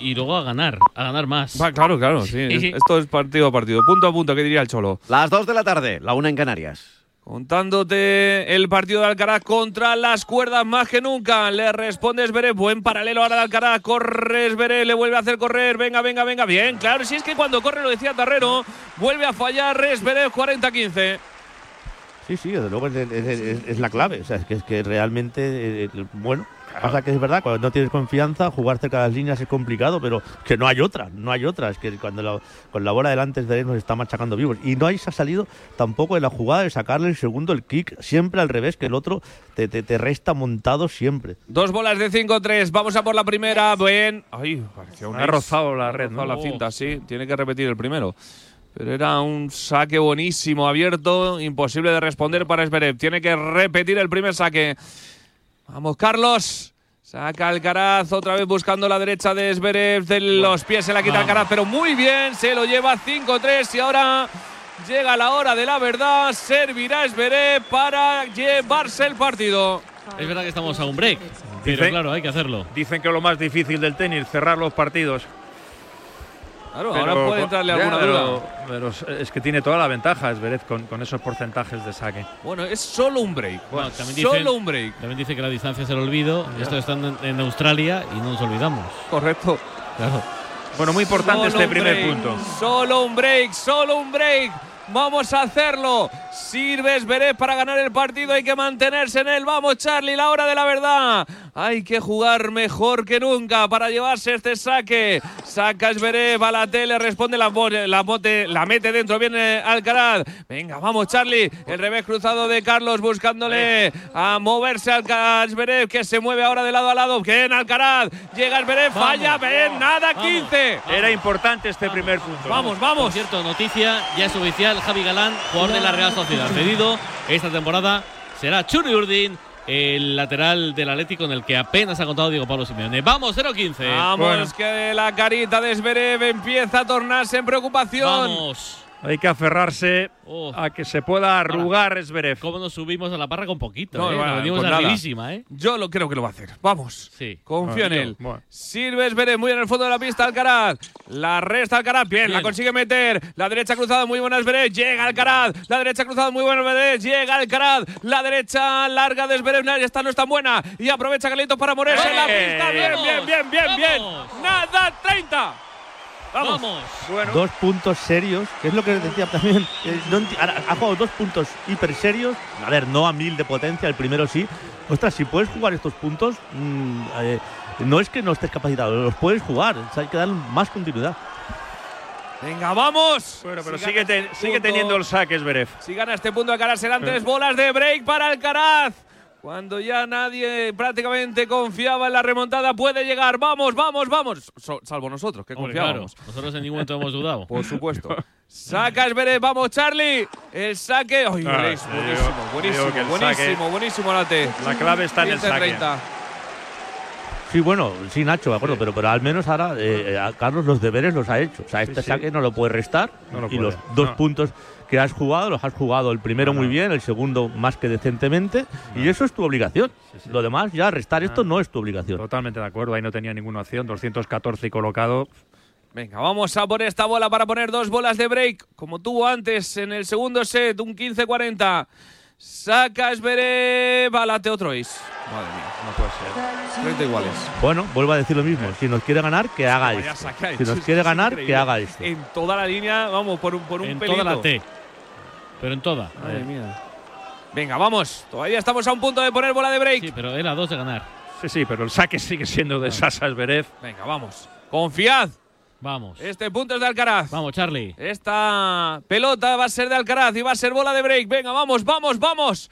Y, y luego a ganar, a ganar más. Va, claro, claro, sí. es- Esto es partido a partido. Punto a punto, ¿qué diría el Cholo? Las 2 de la tarde, la una en Canarias. Contándote el partido de Alcaraz contra las cuerdas más que nunca. Le responde Esberet. Buen paralelo ahora de Alcaraz. Corre Esberet. Le vuelve a hacer correr. Venga, venga, venga. Bien, claro. Si es que cuando corre, lo decía Tarrero, vuelve a fallar Esberet 40-15. Sí, sí, desde luego es, es- es- es la clave. O sea, es que, es que realmente, eh, bueno, pasa que es verdad, cuando no tienes confianza, jugar cerca de las líneas es complicado, pero que no hay otra, no hay otra. Es que cuando la- con la bola delante de él nos está machacando vivos. Y no hay se ha salido tampoco de la jugada de sacarle el segundo, el kick, siempre al revés, que el otro te, te, te resta montado siempre. Dos bolas de 5-3. Vamos a por la primera. Bien. Ay, parecía un Ha rozado la red, ¿no? la cinta, sí. Tiene que repetir el primero. Pero era un saque buenísimo, abierto, imposible de responder para Esberev. Tiene que repetir el primer saque. Vamos, Carlos. Saca Alcaraz, otra vez buscando la derecha de Esberev. De los pies se la quita Alcaraz, pero muy bien. Se lo lleva 5-3 y ahora llega la hora de la verdad. Servirá Esberev para llevarse el partido. Es verdad que estamos a un break, pero claro, hay que hacerlo. Dicen que lo más difícil del tenis, cerrar los partidos. Claro, Pero ahora puede entrarle ya, alguna pero- duda. Pero es que tiene toda la ventaja Esberet con, con esos porcentajes de saque. Bueno, es solo un break. Bueno, también dicen- Solo un break. También dice que la distancia es el olvido. Esto están en, en Australia y no nos olvidamos. Correcto. Claro. Bueno, muy importante Solo este primer break, punto. Solo un break, solo un break. Vamos a hacerlo. Sirve Esberet para ganar el partido. Hay que mantenerse en él. Vamos, Charlie, la hora de la verdad. Hay que jugar mejor que nunca para llevarse este saque. Saca Esberet, va a la tele, responde la, la, bote, la mete dentro. Viene Alcaraz. Venga, vamos, Charlie. El revés cruzado de Carlos buscándole a moverse Alcaraz. Esberet que se mueve ahora de lado a lado. Bien, Alcaraz. Llega Esberet, falla. Ven, nada, 15. Era importante este primer punto. Vamos, Por vamos. cierto, noticia, ya es oficial, Javi Galán, jugador de la Real Sociedad. Pedido esta temporada será Churi Urdin, el lateral del Atlético en el que apenas ha contado Diego Pablo Simeone. Vamos, 0-15. Vamos, Bueno. que la carita de Zverev empieza a tornarse en preocupación. Vamos. Hay que aferrarse Oh. a que se pueda arrugar Esberet. ¿Cómo nos subimos a la parra con poquito? No, eh? bueno, Nos venimos pues nada. arribísima, ¿eh? Yo lo creo que lo va a hacer. Vamos. Sí. Confío en Bueno, él. bueno. Sirve Zverev muy en el fondo de la pista Alcaraz. La resta Alcaraz. Bien, la Bien. consigue meter. La derecha cruzada muy buena Zverev. Llega Alcaraz. La derecha cruzada muy buena Zverev. Llega Alcaraz. La derecha larga de. No, Esta no es tan buena. Y aprovecha Carlitos para morirse en la pista. Bien, bien, bien, bien, bien. ¡Vamos! Nada, 30. Vamos. Vamos. Bueno, Dos puntos serios, que es lo que decía también. eh, no ha jugado dos puntos hiper serios. A ver, no a mil de potencia, el primero sí. Ostras, si puedes jugar estos puntos, mm, eh, no es que no estés capacitado, los puedes jugar. o sea, hay que dar más continuidad. Venga, vamos. bueno, pero Si sigue, este sigue teniendo el saque Esberet. Si gana este punto Alcaraz serán Eh. tres bolas de break para Alcaraz. Cuando ya nadie prácticamente confiaba en la remontada, puede llegar. Vamos, vamos, vamos. So- salvo nosotros, que Hombre, claro, confiábamos. nosotros en ningún momento hemos dudado. Por supuesto. Saca Esberet, vamos, Charlie. El saque. Ay, Ah, buenísimo, digo- buenísimo, digo buenísimo, saque- buenísimo la clave está en el saque. 15-30. Sí, bueno, sí, Nacho, de acuerdo, pero, pero al menos ahora eh, a Carlos los deberes los ha hecho. O sea, este sí. saque no lo puede restar. No lo y puede, los dos no. puntos que has jugado, los has jugado el primero No, muy bien, el segundo más que decentemente. Y eso es tu obligación. sí. Lo demás, ya restar esto no es tu obligación. Totalmente de acuerdo, ahí no tenía ninguna opción. 214 y colocado. Venga, vamos a por esta bola para poner dos bolas de break, como tuvo antes en el segundo set, un 15-40. Saca Esberet, balate otro ace. Madre mía, no puede ser. 30 iguales. Bueno, vuelvo a decir lo mismo. Si nos quiere ganar, que haga esto. Si nos quiere ganar, que haga esto. En toda la línea, vamos, por un, por un en pelito. toda la T. Pero en toda. Madre mía. Venga, vamos. Todavía estamos a un punto de poner bola de break. Sí, pero era dos de ganar. Sí, sí, pero el saque sigue siendo de Sasa Esberet. Venga, vamos. Confiad. Vamos. Este punto es de Alcaraz. Vamos, Charlie. Esta pelota va a ser de Alcaraz y va a ser bola de break. Venga, vamos, vamos, vamos.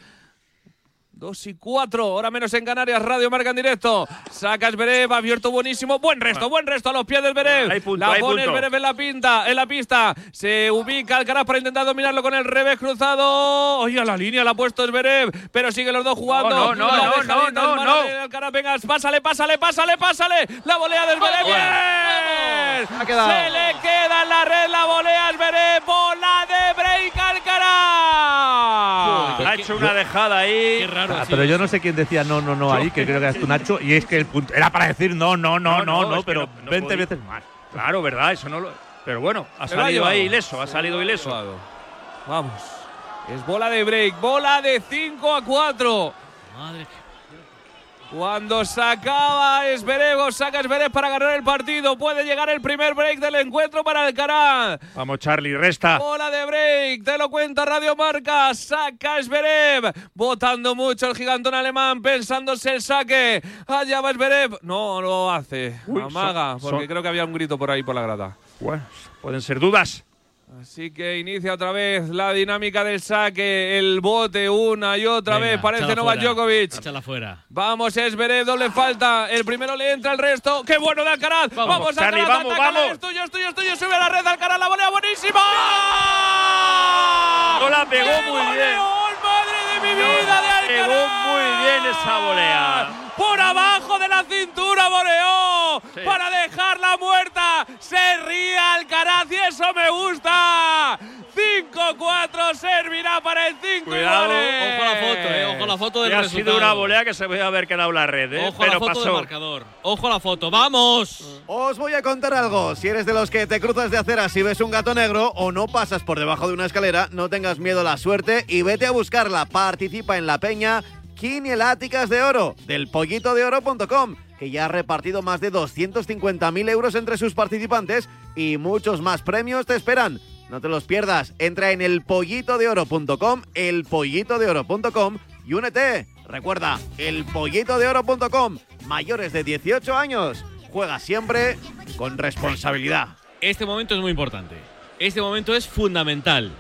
Dos y cuatro, ahora menos en Canarias, Radio Marca en directo. Saca Esberev, abierto buenísimo. Buen resto, buen resto a los pies del. Hay punto, la hay pone punto. Esberev en la, pinta, en la pista. Se ubica Alcaraz para intentar dominarlo con el revés cruzado. Oye, a la línea la ha puesto Esberev, pero sigue los dos jugando. No, no, no, La no, no, no, Alcaraz, venga, pásale, pásale, pásale, pásale. La volea de Esberev. ¡Bien! Ha quedado. Se le queda en la red la volea Esberev. Bola de break Alcaraz. Ha hecho una dejada ahí. Qué raro. Ah, pero yo no sé quién decía no, no, no ahí, que creo que eras tú, Nacho, y es que el punto era para decir no, no, no, No, no, no, pero no- no 20 podía. veces más. Claro, ¿verdad? Eso no lo. Pero bueno, ha salido ahí ileso, ha salido ileso. Vamos. Es bola de break, bola de 5 a 4. Madre. Cuando sacaba Esberev, saca Esberev para ganar el partido. Puede llegar el primer break del encuentro para Alcaraz. Vamos, Charlie, resta. Bola de break, te lo cuenta Radio Marca. Saca Esberev, votando mucho el gigantón alemán, pensándose el saque. Allá va Esberev. No lo hace. Uy, Amaga, son- porque son- creo que había un grito por ahí por la grada. Bueno, pueden ser dudas. Así que inicia otra vez la dinámica del saque, el bote una y otra Venga, vez. Parece Novak. Djokovic. Échala fuera. Vamos, Esberev, doble falta. El primero le entra el resto. ¡Qué bueno de Alcaraz! Vamos, Vamos, Charlie, Alcaraz, vamos, vamos. Es tuyo, es tuyo, es tuyo. Sube a la red, Alcaraz, la volea buenísima. No la pegó ¡Qué muy bien. madre de mi vida, de Alcaraz! Pegó muy bien esa volea. Por abajo de la cintura voleó Sí. para dejarla muerta. Se ríe Alcaraz y eso me gusta. 5-4 servirá para el 5 Cuidado. Ojo a la foto, eh. Ojo a la foto del Que ha resultado. sido una volea que se puede haber quedado la red, ¿eh? Ojo a la pero foto del marcador. Ojo a la foto. ¡Vamos! Os voy a contar algo. Si eres de los que te cruzas de aceras y ves un gato negro o no pasas por debajo de una escalera, no tengas miedo a la suerte y vete a buscarla. Participa en la peña Quinieláticas de Oro del pollitodeoro.com, que ya ha repartido más de 250.000 euros entre sus participantes y muchos más premios te esperan. No te los pierdas. Entra en elpollitodeoro.com, elpollitodeoro.com y únete. Recuerda, elpollitodeoro.com. Mayores de 18 años. Juega siempre con responsabilidad. Este momento es muy importante. Este momento es fundamental.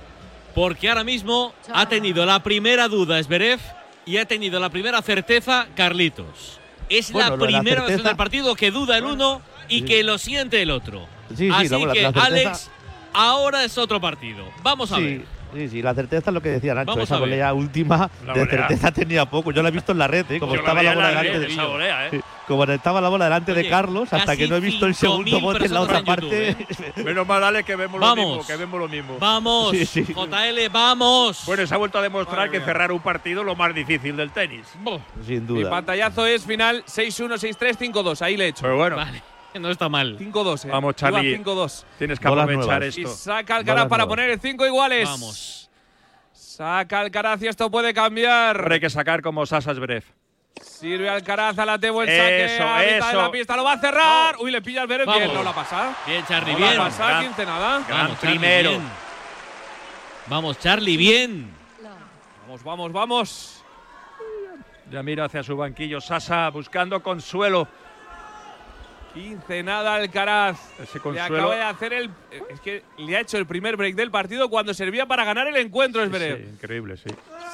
Porque ahora mismo ha tenido la primera duda Esberev y ha tenido la primera certeza Carlitos. Es Bueno, la de la primera vez en certeza- el partido que duda el uno y que lo siente el otro. Sí, sí, Así la- que, la certeza- Alex, ahora es otro partido. Vamos a Sí, ver. sí, sí, la certeza es lo que decía Nacho. Vamos Esa volea última La de volea. certeza tenía poco. Yo la he visto en la red, ¿eh? como Yo estaba la bola la delante de esa volea, ¿eh? Como estaba la bola delante Oye, de Carlos, hasta que no he visto el 5.000 segundo bote en la otra en parte. Menos mal, Ale, que vemos Vamos. lo mismo, que vemos lo mismo. Vamos, Sí, sí. JL, vamos. Bueno, se ha vuelto a demostrar Madre que mía. cerrar un partido es lo más difícil del tenis. Sin Mi duda. pantallazo es final 6-1, 6-3, 5-2. Ahí le he hecho. Pero bueno, Vale, no está mal. 5-2, eh. Vamos, Charlie. 5-2. tienes que Bolas aprovechar nuevas. Y esto. saca Alcaraz para nuevas. poner el 5 iguales. Vamos. Saca Alcaraz y esto puede cambiar. Ahora hay que sacar como Sasa Zverev. Sirve Alcaraz a la Tebo en saque. Eso, a mitad de la pista lo va a cerrar. Uy, le pilla el Zverev. Bien, no la pasa. Bien, Charlie, No bien. la pasa, Gran- 15 nada. Gran Vamos, primero. bien. Vamos, Charlie, bien. Vamos, vamos, vamos. Ya mira hacia su banquillo Sasa buscando consuelo. 15 nada Alcaraz. Ese Le acaba de hacer el. eh, Es que le ha hecho el primer break del partido cuando servía para ganar el encuentro, Sí, Zverev. sí, increíble, sí.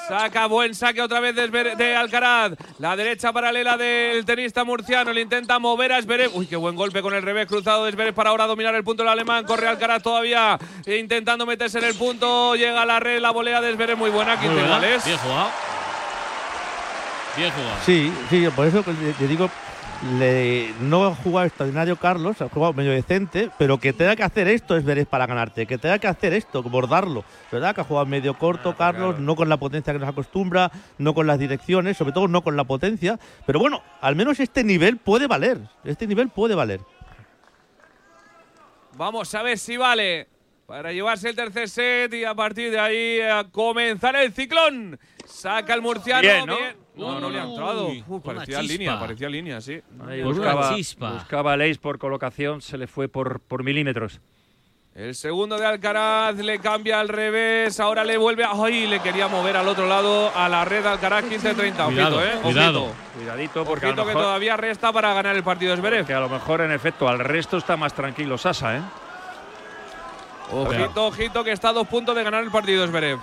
Saca buen saque otra vez de, Alcaraz. La derecha paralela del tenista murciano. Le intenta mover a Zverev. Uy, qué buen golpe con el revés cruzado de Zverev para ahora dominar el punto del alemán. Corre Alcaraz todavía eh, intentando meterse en el punto. Llega a la red la volea de Zverev. Muy buena, Muy 15 buena. iguales. Bien jugado. Bien jugado. Sí, sí, por eso le digo, le, no ha jugado extraordinario Carlos, ha jugado medio decente, pero que tenga que hacer esto es Veres para ganarte, que tenga que hacer esto, bordarlo, ¿verdad? Que ha jugado medio corto Ah, Carlos, claro. no con la potencia que nos acostumbra, no con las direcciones, sobre todo no con la potencia, pero bueno, al menos este nivel puede valer, este nivel puede valer. Vamos a ver si vale para llevarse el tercer set y a partir de ahí a comenzar el ciclón. Saca el murciano. Bien, ¿no? No, no le ha entrado. Uf, parecía línea, parecía línea, sí. Ahí buscaba, buscaba Leis por colocación, se le fue por, por milímetros. El segundo de Alcaraz le cambia al revés. Ahora le vuelve. ¡Ay! Le quería mover al otro lado a la red Alcaraz 15-30. Cuidado, Ojito, ¿eh? cuidado. Ojito. Cuidadito, porque a Ojito que todavía resta para ganar el partido Zverev. que a lo mejor, en efecto, al resto está más tranquilo Sasa, ¿eh? Ojito, ojito, que está a dos puntos de ganar el partido de Zverev.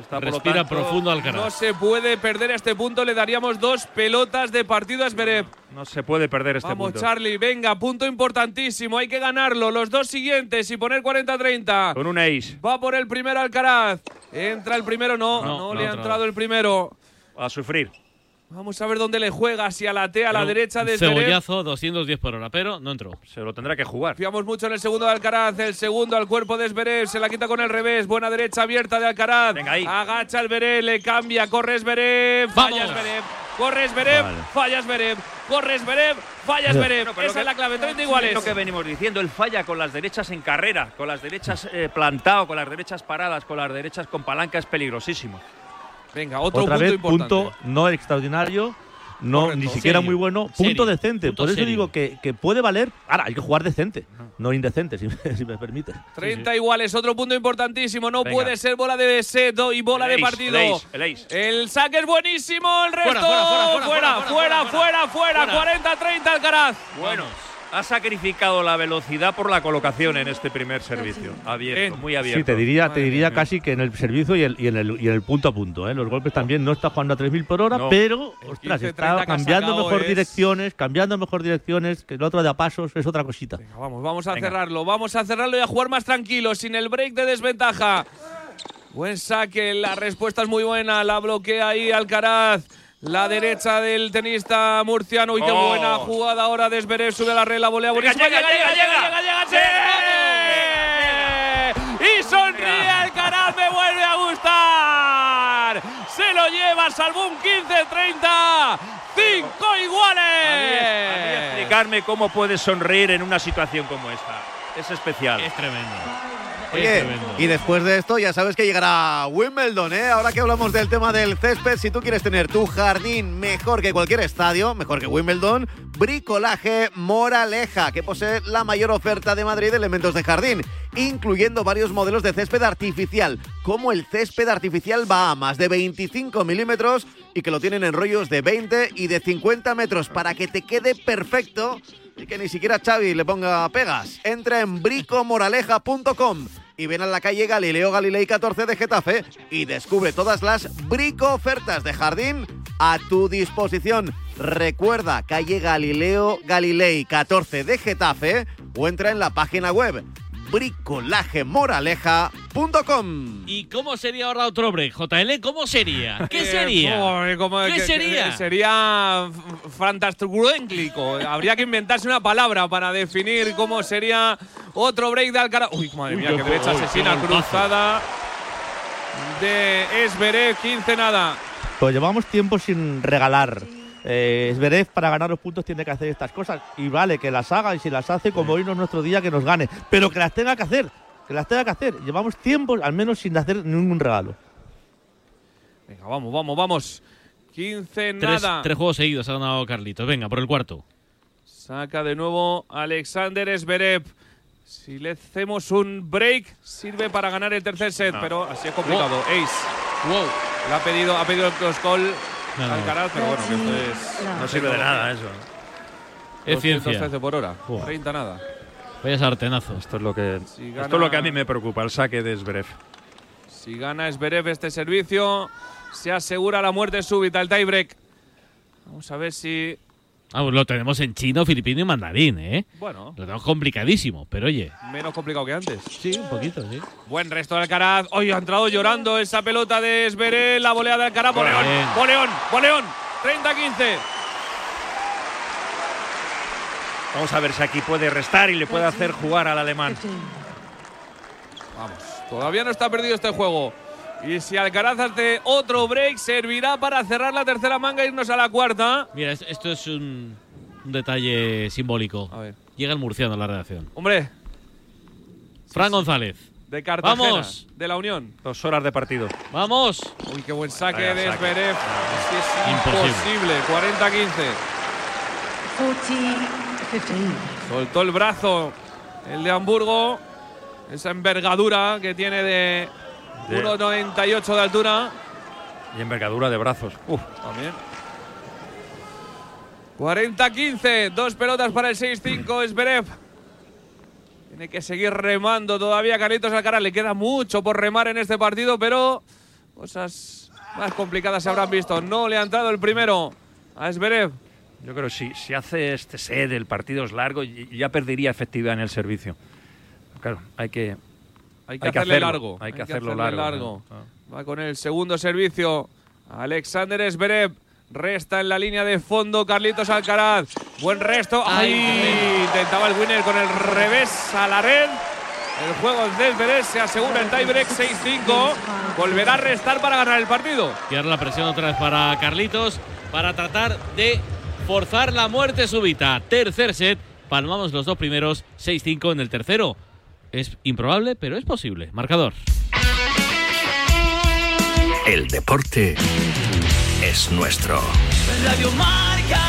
Está, Respira tanto, profundo No Alcaraz. se puede perder este punto. Le daríamos dos pelotas de partido a Zverev. No se puede perder este Vamos, punto. Charlie, venga, punto importantísimo. Hay que ganarlo. Los dos siguientes y poner 40-30. Con un ace. Va por el primero Alcaraz. Entra el primero, no, no, No, no le ha entrado el primero. A sufrir. Vamos a ver dónde le juega, si a la T, a la Pero derecha de. Cebollazo, 210 por hora, pero no entró. Se lo tendrá que jugar. Confiamos mucho en el segundo de Alcaraz, el segundo al cuerpo de Zverev, se la quita con el revés, buena derecha abierta de Alcaraz. Venga, ahí. Agacha el Zverev, le cambia, corre Zverev, falla. Zverev, corre Zverev, Vale. falla Zverev, corre Zverev, falla Zverev. Bueno, pero Esa es la clave, 30 Es iguales. lo que venimos diciendo, él falla con las derechas en carrera, con las derechas eh, plantado, con las derechas paradas, con las derechas con palanca, es peligrosísimo. Venga, otro Otra punto vez, importante. punto no extraordinario, no Correcto. ni siquiera Serio. muy bueno, punto Serio. decente. Punto Por eso serio. digo que, que puede valer. Ahora, hay que jugar decente, no indecente, si, me- si me permites. 30 iguales, otro punto importantísimo. No Venga. puede ser bola de seto y bola El de ace, partido. el ace, el ace. El saque es buenísimo, el resto Fuera, fuera, fuera, fuera, fuera, fuera, fuera, fuera, fuera, fuera. 40-30 Alcaraz. Bueno, ha sacrificado la velocidad por la colocación en este primer servicio. Abierto, muy abierto. Sí, te diría, te diría casi que en el servicio y, el, y en, el, y en el punto a punto. ¿eh? Los golpes también no está jugando a 3.000 por hora, No. pero ostras, 15-30 está cambiando mejor es- direcciones, cambiando mejor direcciones, que el otro de a pasos es otra cosita. Venga, vamos, vamos a Venga. cerrarlo, vamos a cerrarlo y a jugar más tranquilo, sin el break de desventaja. Buen saque, la respuesta es muy buena, la bloquea ahí Alcaraz. La derecha del tenista murciano. Uy, qué Oh. buena jugada ahora de Zverev. Sube la red, la volea Llega, buenísima. llega, llega, llega. llega, ¡sí! Y sonríe Alcaraz, me vuelve a gustar. Se lo lleva, salvó un 15-30. ¡Cinco A mí, iguales! a mí explicarme cómo puedes sonreír en una situación como esta. Es especial. Es tremendo. Oye, y después de esto ya sabes que llegará Wimbledon, ¿eh? Ahora que hablamos del tema del césped, si tú quieres tener tu jardín mejor que cualquier estadio, mejor que Wimbledon, Bricolaje Moraleja, que posee la mayor oferta de Madrid de elementos de jardín, incluyendo varios modelos de césped artificial, como el césped artificial Bahamas de 25 milímetros y que lo tienen en rollos de 20 y de 50 metros para que te quede perfecto y que ni siquiera Xavi le ponga pegas. Entra en bricomoraleja.com y ven a la calle Galileo Galilei 14 de Getafe y descubre todas las brico ofertas de jardín a tu disposición. Recuerda calle Galileo Galilei 14 de Getafe o entra en la página web bricolajemoraleja.com. ¿Y cómo sería ahora otro break? JL, ¿cómo sería? ¿Qué Eh, sería? joder, como ¿Qué que- que- sería? sería f- fantastruénclico. Habría que inventarse una palabra para definir cómo sería otro break de Alcaraz. Uy, madre mía, qué qué derecha qué asesina cruzada de Esberet, 15 nada. Pues llevamos tiempo sin regalar. Eh, Zverev para ganar los puntos tiene que hacer estas cosas. Y vale, que las haga y si las hace, como hoy no es nuestro día, que nos gane. Pero que las tenga que hacer. Que las tenga que hacer. Llevamos tiempo, al menos, sin hacer ningún regalo. Venga, vamos, vamos, vamos. 15 Tres, nada. tres juegos seguidos ha ganado Carlitos. Venga, por el cuarto. Saca de nuevo Alexander Esberev. Si le hacemos un break, sirve para ganar el tercer set, pero así es complicado. Ace. Wow. Le ha pedido, ha pedido el cross call No, no. Alcaraz, pero bueno, que esto es. No sirve de nada eso. Es ciencia. 213 por hora. Joder. 30 nada. Vaya sartenazo. Esto es lo que Si esto gana- es lo que a mí me preocupa, el saque de Zverev. Si gana Esberev este servicio, se asegura la muerte súbita, el tiebreak. Vamos a ver si. Ah, lo tenemos en chino, filipino y mandarín, ¿eh? Bueno, Lo tenemos complicadísimo, pero oye. menos complicado que antes. Sí, un poquito, sí. Buen resto de Alcaraz. Hoy ha entrado llorando esa pelota de Esberev, la volea de Alcaraz. Boleón, boleón, boleón. 30-15. Vamos a ver si aquí puede restar y le puede hacer jugar al alemán. Vamos, todavía no está perdido este juego. Y si Alcaraz hace otro break, servirá para cerrar la tercera manga e irnos a la cuarta. Mira, es- esto es un, un detalle simbólico. A ver. Llega el murciano a la redacción. Hombre, Fran González. de Cartagena, Vamos. de la Unión. Dos horas de partido. ¡Vamos! Uy, qué buen saque Vaya de. Zverev. Es que es Imposible. imposible. 40-15. 40-15. Soltó el brazo el de Hamburgo. Esa envergadura que tiene De- 1,98 de altura. Y envergadura de brazos. Uf, También. 40-15. Dos pelotas para el 6-5. Esberev. Tiene que seguir remando todavía Carlitos Alcaraz. Le queda mucho por remar en este partido, pero cosas más complicadas se habrán visto. No le ha entrado el primero a Esberev. yo creo que si, si hace este set, el partido es largo, ya perdería efectividad en el servicio. Claro, hay que, Hay que Hay que hacerle hacerlo, largo. hay que hacerlo largo, largo. ¿no? Va con el segundo servicio. Alexander Esberev. Resta en la línea de fondo Carlitos Alcaraz. Buen resto. Ahí intentaba el winner con el revés a la red. El juego de Zverev se asegura el tiebreak 6-5. Volverá a restar para ganar el partido. Tirar la presión otra vez para Carlitos para tratar de forzar la muerte súbita. Tercer set. Palmamos los dos primeros. 6-5 en el tercero. Es improbable, pero es posible. Marcador. El deporte es nuestro. Radio Marca.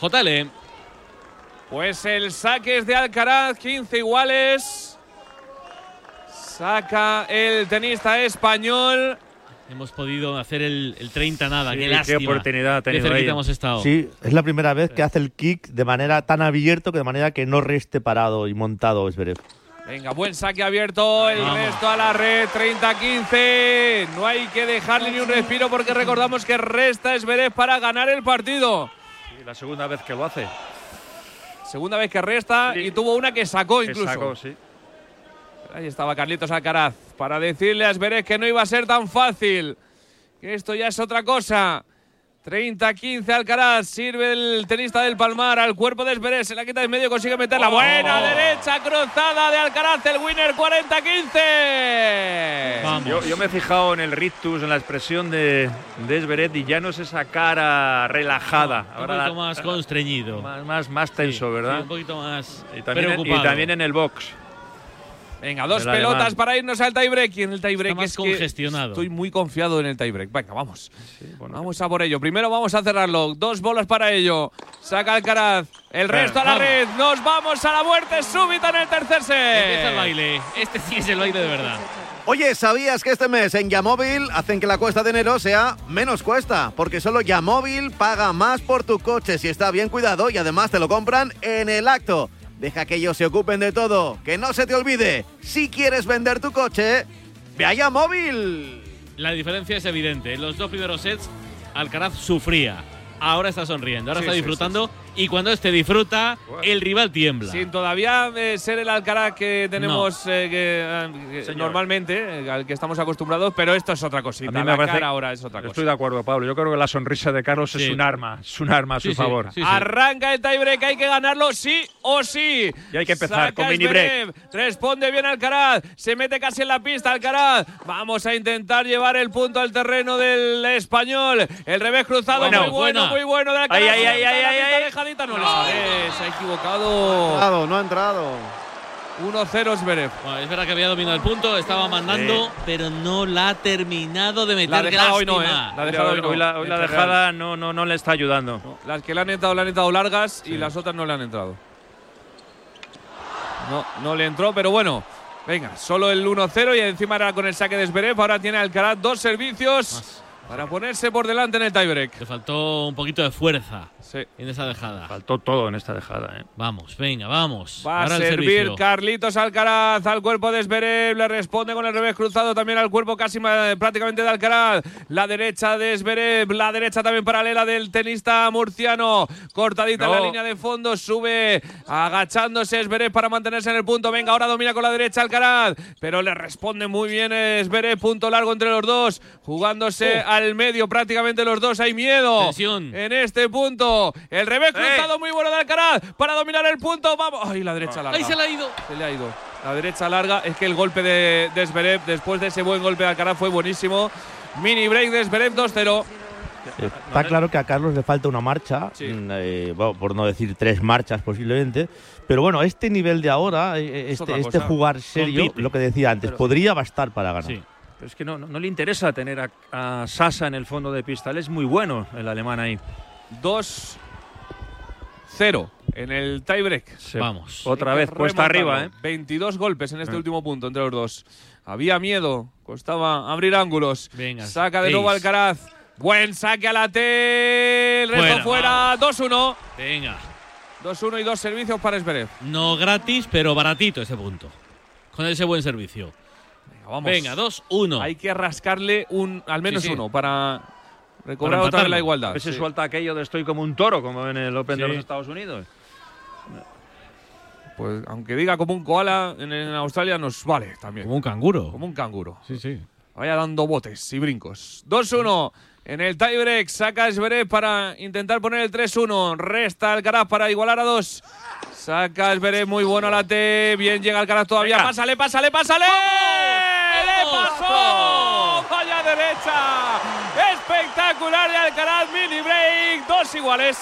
JL. Pues el saque es de Alcaraz, 15 iguales. Saca el tenista español. Hemos podido hacer el, el 30 nada. Sí, qué qué lástima. oportunidad ha Qué tenido cerquita ahí. hemos estado. Sí, es la primera vez que hace el kick de manera tan abierto que de manera que no reste parado y montado Zverev. Venga, buen saque abierto, el Vamos. resto a la red, 30-15. No hay que dejarle ni un respiro porque recordamos que resta Esverez para ganar el partido. Sí, la segunda vez que lo hace. Segunda vez que resta Sí. y tuvo una que sacó Que incluso. sacó, sí. Ahí estaba Carlitos Alcaraz para decirle a Esverez que no iba a ser tan fácil. Que esto ya es otra cosa. 30-15 Alcaraz, sirve el tenista del Palmar al cuerpo de Esverez, se la quita de en medio, consigue meter la buena derecha cruzada de Alcaraz, el winner 40-15. Vamos. Yo, yo me he fijado en el rictus, en la expresión de, de Esberet y ya no es esa cara relajada. un Ahora poquito la- más constreñido. más, más, más tenso, Sí, ¿verdad? sí, un poquito más y, también, en- y preocupado. también en el box. Venga, dos El pelotas alemán. para irnos al tiebreak. Y en el tiebreak es que congestionado. estoy muy confiado en el tiebreak. Venga, vamos. bueno. Vamos a por ello. Primero vamos a cerrarlo. Dos bolas para ello. Saca Alcaraz. El resto a la vamos. red. Nos vamos a la muerte súbita en el tercer set. Empieza el baile. Este sí es el baile de verdad. Oye, ¿sabías que este mes en Yamóvil hacen que la cuesta de enero sea menos cuesta? Porque solo Yamóvil paga más por tu coche si está bien cuidado y además te lo compran en el acto. Deja que ellos se ocupen de todo. Que no se te olvide, si quieres vender tu coche, ve a Yamóvil. La diferencia es evidente. En los dos primeros sets, Alcaraz sufría. Ahora está sonriendo, ahora Sí, está sí, disfrutando. Y cuando este disfruta, el rival tiembla. Sin todavía eh, ser el Alcaraz que tenemos eh, que, eh, normalmente, eh, al que estamos acostumbrados, pero esto es otra cosita. A mí me la parece- cara ahora es otra cosa. Estoy de acuerdo, Pablo. Yo creo que la sonrisa de Carlos Sí. es un arma. Es un arma a su Sí, favor. sí, sí. Arranca el tiebreak, hay que ganarlo sí o sí. Y hay que empezar Saca con mini break. Responde bien Alcaraz, se mete casi en la pista Alcaraz. Vamos a intentar llevar el punto al terreno del español. El revés cruzado, Bueno, muy bueno, buena. muy bueno de Alcaraz. Ay, ay, ay, Está ay, dejadita, no le sale, se ha equivocado. Entrado, no ha entrado. 1-0 Zverev. Bueno, es verdad que había dominado el punto, estaba mandando, pero no la ha terminado de meter. La dejada hoy no. ¿eh? La dejada hoy no. hoy la, hoy la Entre dejada no, no, no le está ayudando. Las que le han entrado le han entrado largas y las otras no le han entrado. No, no le entró, pero bueno. Venga, solo el 1-0 y encima era con el saque de Zverev. Ahora tiene Alcaraz dos servicios para ponerse por delante en el tiebreak. Le faltó un poquito de fuerza Sí. en esa dejada. Faltó todo en esta dejada. ¿eh? Vamos, venga, vamos. Va a Ahora el servir. Carlitos Alcaraz al cuerpo de Zverev, le responde con el revés cruzado también al cuerpo casi prácticamente de Alcaraz. La derecha de Zverev, la derecha también paralela del tenista murciano. Cortadita en la línea de fondo, sube agachándose Zverev para mantenerse en el punto. Venga, ahora domina con la derecha Alcaraz, pero le responde muy bien Zverev, punto largo entre los dos, jugándose al medio prácticamente los dos. Hay miedo Tensión. en este punto. El revés cruzado muy bueno de Alcaraz para dominar el punto. Vamos. Ay, la derecha larga. ¡Ahí se le ha ido! Se le ha ido. La derecha larga. Es que el golpe de, de Zverev, después de ese buen golpe de Alcaraz, fue buenísimo. Mini break de Zverev 2-0. Está claro que a Carlos le falta una marcha, Sí. mm, eh, bueno, por no decir tres marchas posiblemente, pero bueno, este nivel de ahora, eh, este, este jugar serio, Compite. lo que decía antes, podría bastar para ganar. Sí. Pero es que no, no, no le interesa tener a, a Sasa en el fondo de pista. Él es muy bueno, el alemán ahí. 2-0 en el tiebreak. Se- Vamos. Otra vez, cuesta arriba, ¿eh? remontarlo. 22 golpes en este Eh. último punto entre los dos. Había miedo, costaba abrir ángulos. Venga, Saca de seis. nuevo Alcaraz. Buen saque a la T. El resto Fuera, fuera. 2-1. Venga. 2-1 y dos servicios para Zverev. No gratis, pero baratito ese punto. Con ese buen servicio. Venga, vamos. Venga, 2-1. Hay que rascarle un, al menos Sí, sí. uno para recobrar otra vez la A igualdad. ver si Sí. suelta aquello de estoy como un toro, como en el Open de los Estados Unidos. pues aunque diga como un koala, en, en Australia nos vale también. Como un canguro. Como un canguro. Sí, sí. Vaya dando botes y brincos. 2-1 en el tiebreak. Saca Esberet para intentar poner el 3-1. Resta Alcaraz para igualar a 2. Saca Esberet muy bueno a la T. Bien llega Alcaraz todavía. Venga. Pásale, pásale, pásale. ¡Le ¡Vamos! pasó! Derecha. Espectacular de Alcaraz. Mini break. Dos iguales.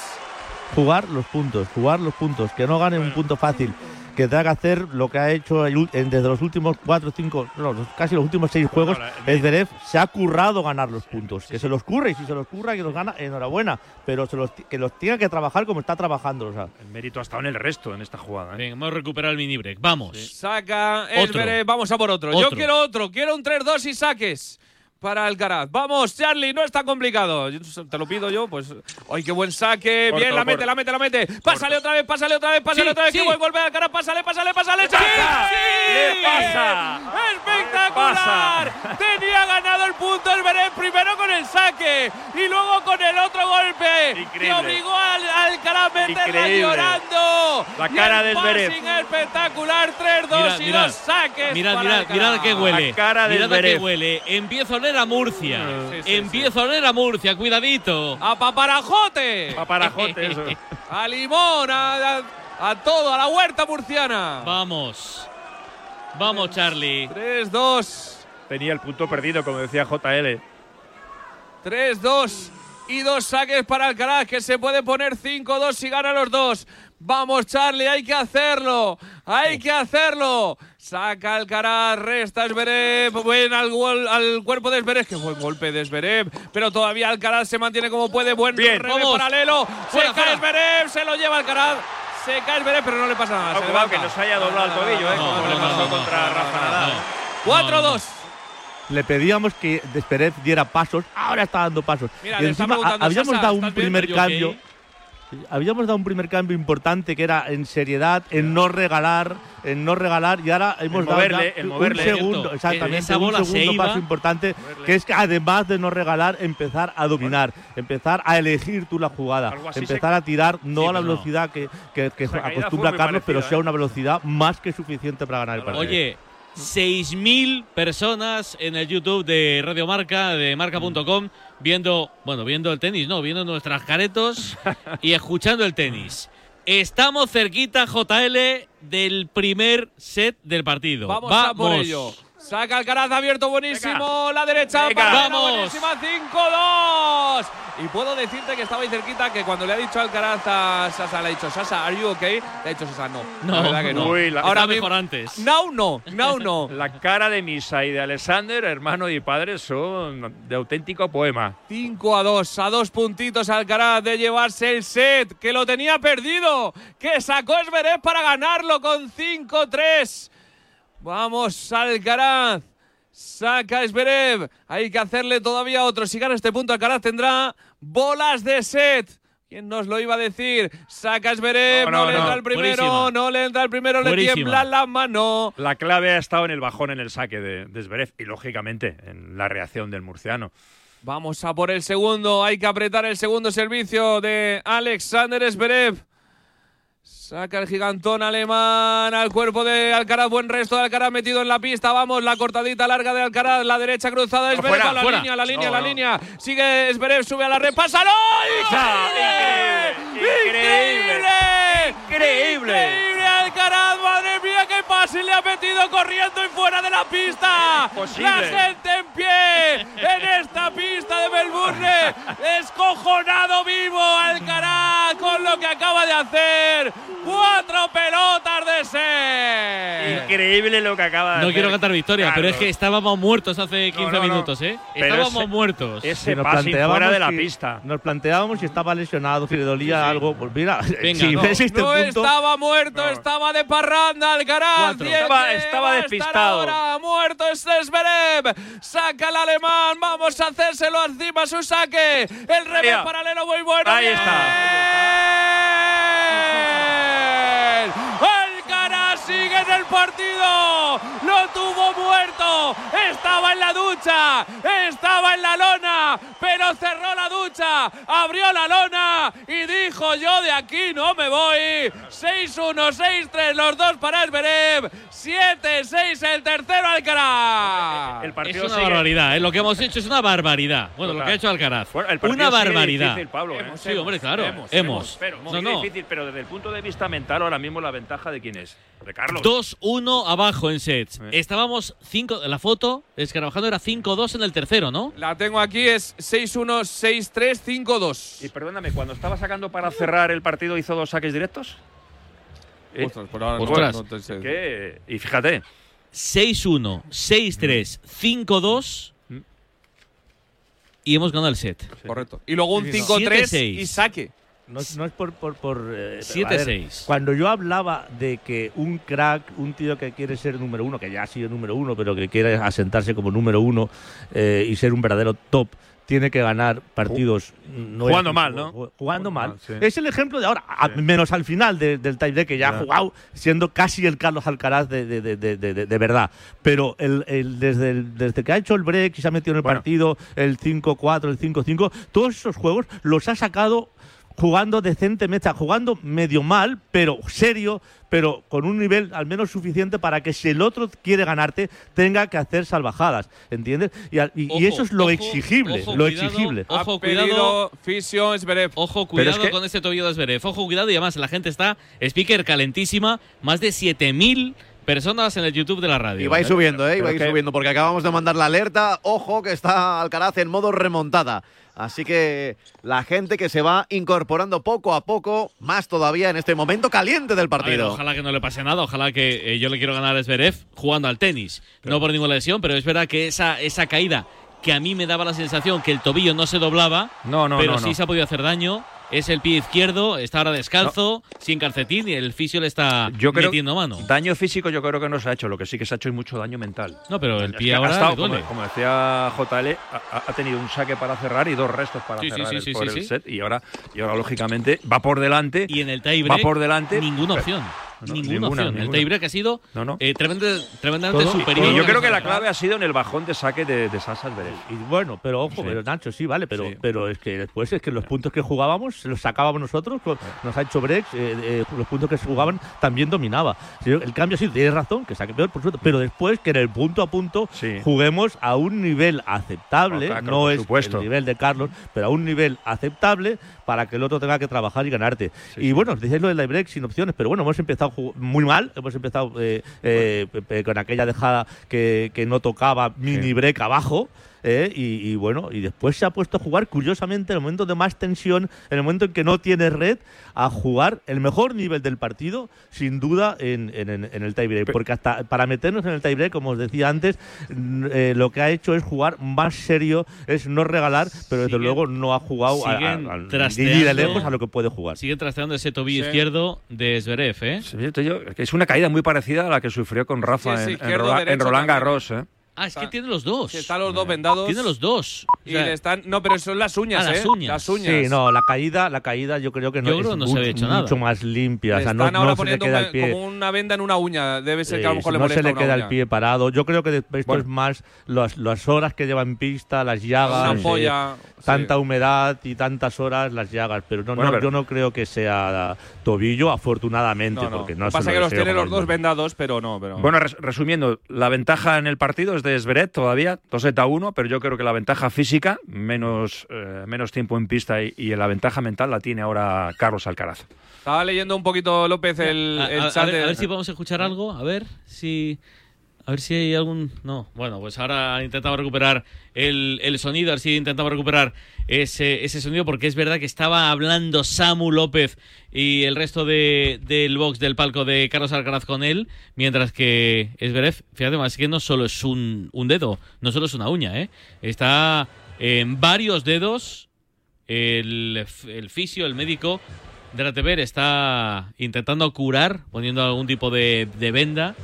Jugar los puntos, jugar los puntos, que no gane un punto fácil, que tenga que hacer lo que ha hecho el desde los últimos cuatro, cinco, no, los- casi los últimos seis juegos. El Zverev se ha currado ganar los puntos, que se los curre y si se los curra que los gana, enhorabuena, pero se los, que los tenga que trabajar como está trabajando. O sea, El mérito ha estado en el resto en esta jugada. ¿eh? Bien, hemos recuperado el mini break. Vamos. Saca Otro. Esberet. Vamos a por otro. Yo Otro. quiero otro. Quiero un 3-2 y saques para Alcaraz. Vamos, Charlie, no está complicado. Yo Te lo pido yo, pues. ¡Ay, qué buen saque! Corto, Bien, la mete, corto. la mete, la mete. Pásale otra vez, pásale otra vez, pásale Sí, otra vez. sí. ¡Qué buen golpe de Alcaraz! Pásale, pásale, pásale. ¡Sí! ¡Sí! ¿Qué pasa? ¡Espectacular! Tenía ganado el punto el Beret primero con el saque y luego con el otro golpe. Increíble. Que obligó al al Alcaraz a meterla llorando. La cara el del passing espectacular. 3-2 Mirad, y mirad. dos saques. Mirad, mirad, mirad a qué huele. La cara del mirad Zverev. huele. Empiezo a oler a Murcia. Sí, sí, Empiezo a oler a Murcia, cuidadito. A paparajote. Paparajote, eso. A limón, a, a- a todo, a la huerta murciana. Vamos. Vamos, Charlie. 3-2. Tenía el punto perdido, como decía JL. 3-2 y dos saques para Alcaraz, que se puede poner 5-2 si gana los dos. Vamos, Charlie, hay que hacerlo. Hay que hacerlo. Saca Alcaraz, resta Zverev. Buen al, gol- al cuerpo de Zverev. Qué buen golpe de Zverev. Pero todavía Alcaraz se mantiene como puede. Buen Bien, revés vamos. paralelo. Se Fuera, cae fuera. Zverev, se lo lleva Alcaraz. Se cae Zverev, pero no le pasa nada. Se jugado levanta. que nos haya doblado el tobillo, ¿eh? No, como no, le no, pasó no, contra no, Rafa no, Nadal. no. 4-2. le pedíamos que Desperev diera pasos, ahora está dando pasos. Mira, y encima habíamos Sasa, dado ¿estás un primer el cambio. Habíamos dado un primer cambio importante que era en seriedad, en no regalar, en no regalar y ahora hemos dado moverle, el un segundo, Cierto, exactamente, esa un se segundo iba. paso importante que es que además de no regalar empezar a dominar, empezar a elegir tú la jugada, empezar a tirar no Sí, a la no. velocidad que, acostumbra Carlos, pero sea ¿eh? una velocidad más que suficiente para ganar el partido. Oye, 6.000 personas en el YouTube de Radio Marca, de marca.com, viendo, bueno, viendo el tenis, no, viendo nuestras caretos y escuchando el tenis. Estamos cerquita, JL, del primer set del partido. Vamos, a por ello. Saca Alcaraz abierto buenísimo. La derecha Venga. para Vamos. buenísima 5-2. Y puedo decirte que estaba ahí cerquita que cuando le ha dicho Alcaraz a Sasa, le ha dicho Sasa, ¿are you okay? Le ha dicho Sasa, no. No, la verdad que no. Uy, la- Ahora mejor antes. Now no, now no. La cara de Misa y de Alexander, hermano y padre, son de auténtico poema. 5 a 2, a dos puntitos Alcaraz de llevarse el set, que lo tenía perdido, que sacó Esberet para ganarlo con 5-3. Vamos, Alcaraz. Saca Esberev. Hay que hacerle todavía otro. Si gana este punto, Alcaraz tendrá bolas de set. ¿Quién nos lo iba a decir? Saca Esberev. No, No, no, le entra el primero. No le entra el primero. Le tiembla la mano. La clave ha estado en el bajón en el saque de, de Zverev y, lógicamente, en la reacción del murciano. Vamos a por el segundo. Hay que apretar el segundo servicio de Alexander Zverev. Saca el gigantón alemán al cuerpo de Alcaraz. Buen resto de Alcaraz metido en la pista. Vamos, la cortadita larga de Alcaraz. La derecha cruzada fuera, a la fuera. línea, la línea, No, la no. línea. Sigue Zverev, sube a la red. ¡Pásalo! ¡Increíble! Increíble, increíble. ¡Increíble, Alcaraz! ¡Madre mía, qué pase le ha metido corriendo y fuera de la pista! ¡La gente en pie en esta pista de Melbourne! ¡Escojonado vivo Alcaraz con lo que acaba de hacer! ¡Cuatro pelotas de set! Increíble lo que acaba de No hacer quiero cantar victoria, pero es que estábamos muertos hace 15 no, no. minutos, ¿eh? Pero Estábamos ese- muertos. Ese Si nos planteábamos fuera de la si- pista. Nos planteábamos si estaba lesionado, si le dolía algo. Pues mira, Venga, si no, ves este No punto, estaba muerto, No. estaba de parranda Alcaraz. Estaba- estaba despistado. ahora. muerto es Zverev. Saca el alemán. Vamos a hacérselo encima su saque. El revés paralelo muy bueno. Ahí Bien. está. ¡Gol! Alcaraz sigue en el partido. Lo tuvo muerto. Estaba en la ducha. Estaba en la lona. Pero cerró la ducha. Abrió la lona. Y dijo yo de aquí no me voy. 6-1, 6-3 los dos para Esberev. 7-6 el tercero Alcaraz. El partido Es una sigue- barbaridad, ¿eh? lo que hemos hecho es una barbaridad. Bueno, lo que ha hecho Alcaraz. Bueno, el partido una barbaridad. difícil, Pablo, ¿eh? Sí, hombre, claro. hemos, Hemos. Pero, No, sigue no. difícil, pero desde el punto de vista mental, ahora mismo la ventaja de quién es. De Carlos. 2-1 abajo en sets. Sí. Estábamos 5. La foto es que trabajando era 5-2 en el tercero, ¿no? La tengo aquí, es 6-1, 6-3, 5-2. Y perdóname, cuando estaba sacando para cerrar el partido, ¿hizo dos saques directos? Eh, Ostras, por ahora no- Ostras. no te. ¿Qué? Y fíjate, 6-1, 6-3, 5-2. Mm. Y hemos ganado el set. Correcto. Y luego un Sí, sí, no. 5-3 7-6. y saque. No, es- no es por. por, por eh, a 7-6. ver, Cuando yo hablaba de que un crack, un tío que quiere ser número uno, que ya ha sido número uno, pero que quiere asentarse como número uno eh, y ser un verdadero top, tiene que ganar partidos. no Jugando es- mal, ¿no? ju- Jugando Jugando mal. mal, sí. Es el ejemplo de ahora, a- Sí. menos al final de- del tiebreak, que ya ha jugado siendo casi el Carlos Alcaraz de, de- de- de- de- de verdad. Pero el, el- desde, el- desde que ha hecho el break y se ha metido en el Bueno. partido, el 5-4, el 5-5, todos esos juegos los ha sacado jugando decentemente, jugando medio mal, pero serio, pero con un nivel al menos suficiente para que si el otro quiere ganarte, tenga que hacer salvajadas, ¿entiendes? Y, eso es lo ojo, exigible, ojo, lo cuidado, exigible. Ojo, cuidado. Fisio. Ojo, es cuidado que- con este tobillo de Zverev. Ojo, cuidado. Y además, la gente está, speaker calentísima. Más de 7000 personas en el YouTube de la radio. Y vais subiendo, ¿eh? Y vais que- subiendo, porque acabamos de mandar la alerta. Ojo que está Alcaraz en modo remontada. Así que la gente que se va incorporando poco a poco, más todavía en este momento caliente del A ver, partido. ojalá que no le pase nada, ojalá que eh, yo le quiero ganar a Zverev jugando al tenis, no por ninguna lesión, pero es verdad que esa, esa caída que a mí me daba la sensación que el tobillo no se doblaba, No, no, pero no, sí no. se ha podido hacer daño. Es el pie izquierdo, está ahora descalzo, sin calcetín y el fisio le está yo creo metiendo mano. daño físico yo creo que no se ha hecho, lo que sí que se ha hecho es mucho daño mental. No, pero el Es pie que ha ahora estado, le duele. como, como decía JL, ha, ha tenido un saque para cerrar y dos restos para Sí, cerrar sí, el, por el set. Y ahora, y ahora, lógicamente, va por delante. Y en el va tiebreak, por delante. ninguna opción. No, ninguna, ninguna, opción. El ninguna. tiebreak ha sido No, no. eh, tremenda- tremendamente Todo- superior. y yo creo que la clave ha sido en el bajón de saque de, de Sasa Zverev. Y bueno, pero ojo, Sí. pero Nacho, sí, vale, pero, Sí. pero es que después es que los puntos que jugábamos los sacábamos nosotros, con- nos ha hecho breaks, eh, eh, los puntos que se jugaban también dominaba. Sí, El cambio ha sido, tienes razón, que saque peor, por supuesto, pero después que en el punto a punto Sí. juguemos a un nivel aceptable, claro, no es supuesto. el nivel de Carlos, pero a un nivel aceptable para que el otro tenga que trabajar y ganarte. Sí, y sí. bueno, os decíais lo del break sin opciones, pero bueno, hemos empezado muy mal, hemos empezado eh, eh, con aquella dejada que, que no tocaba mini break abajo. Eh, y, y bueno, y después se ha puesto a jugar, curiosamente, en el momento de más tensión, en el momento en que no tiene red, a jugar el mejor nivel del partido, sin duda, en, en- el tiebreak. Porque hasta para meternos en el tiebreak, como os decía antes, eh, lo que ha hecho es jugar más serio, es no regalar, pero desde Siguen- luego no ha jugado a, a- siguen a- ni de lejos a lo que puede jugar. Sigue trasteando ese tobillo Sí. izquierdo de Zverev, ¿eh? Sí, es una caída muy parecida a la que sufrió con Rafa Sí, en, en izquierdo, Roland, en Roland. Garros. ¿eh? Ah, es que Está- tiene los dos. Que están los dos vendados. Tiene los dos. O Y sea, le están. No, pero son las uñas, Ah, las ¿eh? uñas. Las uñas. Sí, no, la caída, la caída yo creo que no Yo creo no se mucho, hecho nada. mucho más limpia. Le o sea, no, están ahora no se le poniendo queda el pie. como una venda en una uña. Debe ser que a lo mejor si le no molesta se le queda uña. el pie parado. Yo creo que de- esto Bueno. es más las, las horas que lleva en pista, las llagas, Una eh, tanta humedad y tantas horas las llagas. Pero no, Bueno, no, pero- yo no creo que sea tobillo, afortunadamente, porque no pasa que los tiene los dos vendados, pero no. Pero... Bueno, res- resumiendo, la ventaja en el partido es de Zverev todavía, 2 a 1, pero yo creo que la ventaja física, menos, eh, menos tiempo en pista y, y la ventaja mental la tiene ahora Carlos Alcaraz. Estaba leyendo un poquito, López, el, a, el a- a chat. ver, de- a ver si podemos escuchar algo. A ver si. A ver si hay algún. No, bueno, pues ahora intentamos recuperar el, el sonido, a ver si intentamos recuperar ese, ese sonido, porque es verdad que estaba hablando Samu López y el resto de, del box del palco de Carlos Alcaraz con él, mientras que Esberev, fíjate más, que no solo es un, un dedo, no solo es una uña, ¿eh? está en varios dedos. El, el fisio, el médico de la TV está intentando curar, poniendo algún tipo de, de venda.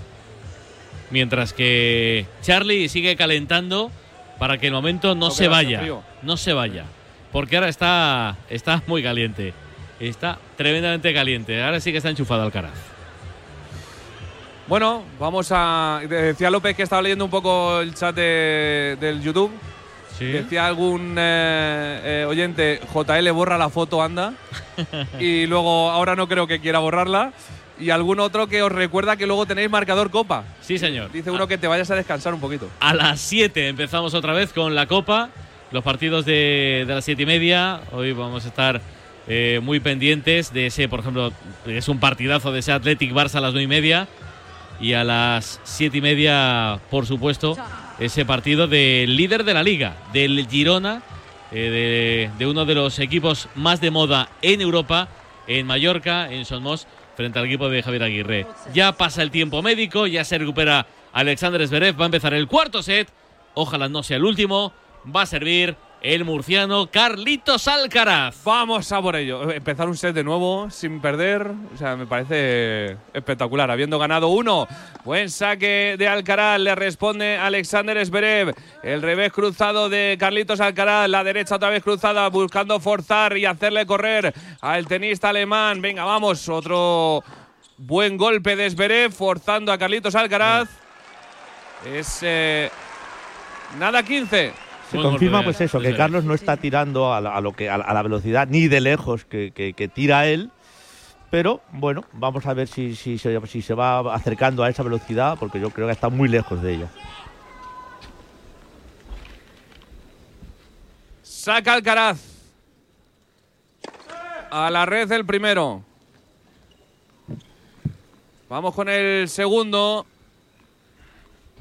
Mientras que Charlie sigue calentando para que el momento no No se vaya. frío. No se vaya. Porque ahora está, está muy caliente. Está tremendamente caliente. Ahora sí que está enchufado Alcaraz. Bueno, vamos a. Decía López que estaba leyendo un poco el chat de- del YouTube. Sí. Decía algún eh, eh, oyente, JL borra la foto, anda. y luego ahora no creo que quiera borrarla. Y algún otro que os recuerda que luego tenéis marcador copa. Sí, señor. Dice uno que te vayas a descansar un poquito. A las 7 empezamos otra vez con la Copa. Los partidos de, de las 7 y media. Hoy vamos a estar eh, muy pendientes de ese, por ejemplo, es un partidazo de ese Athletic Barça a las 9 y media. Y a las 7 y media, por supuesto, ese partido del líder de la liga, del Girona, eh, de, de uno de los equipos más de moda en Europa, en Mallorca, en Somos, frente al equipo de Javier Aguirre. Ya pasa el tiempo médico, ya se recupera Alexander Zverev, va a empezar el cuarto set, ojalá no sea el último, va a servir el murciano Carlitos Alcaraz. Vamos a por ello. Empezar un set de nuevo sin perder. O sea, me parece espectacular. Habiendo ganado uno. Buen saque de Alcaraz. Le responde Alexander Zverev. El revés cruzado de Carlitos Alcaraz. La derecha otra vez cruzada. Buscando forzar y hacerle correr al tenista alemán. Venga, vamos. Otro buen golpe de Zverev. Forzando a Carlitos Alcaraz. Es. eh, nada 15. Se confirma pues eso, que. Carlos no está tirando a, la, a lo que, a, la- a la velocidad ni de lejos que, que- que tira él. Pero bueno, vamos a ver si, si, se- si se va acercando a esa velocidad, porque yo creo que está muy lejos de ella. Saca Alcaraz. A la red el primero. Vamos con el segundo.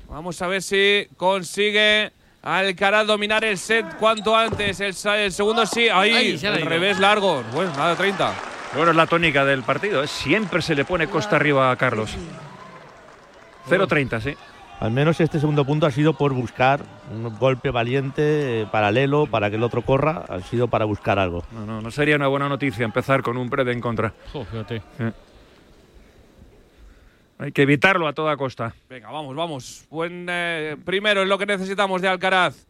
Vamos a ver si consigue Alcaraz dominar el set cuanto antes. El, segundo sí. Ahí, ha el revés largo. Bueno, nada, 30. Bueno, es la tónica del partido. ¿eh? Siempre se le pone costa arriba a Carlos. 0-30, sí. Al menos este segundo punto ha sido por buscar un golpe valiente, eh, paralelo, para que el otro corra. Ha sido para buscar algo. No, no, no sería una buena noticia empezar con un Pred en contra. Fíjate. Hay que evitarlo a toda costa. Venga, vamos, vamos. Buen eh, primero es lo que necesitamos de Alcaraz.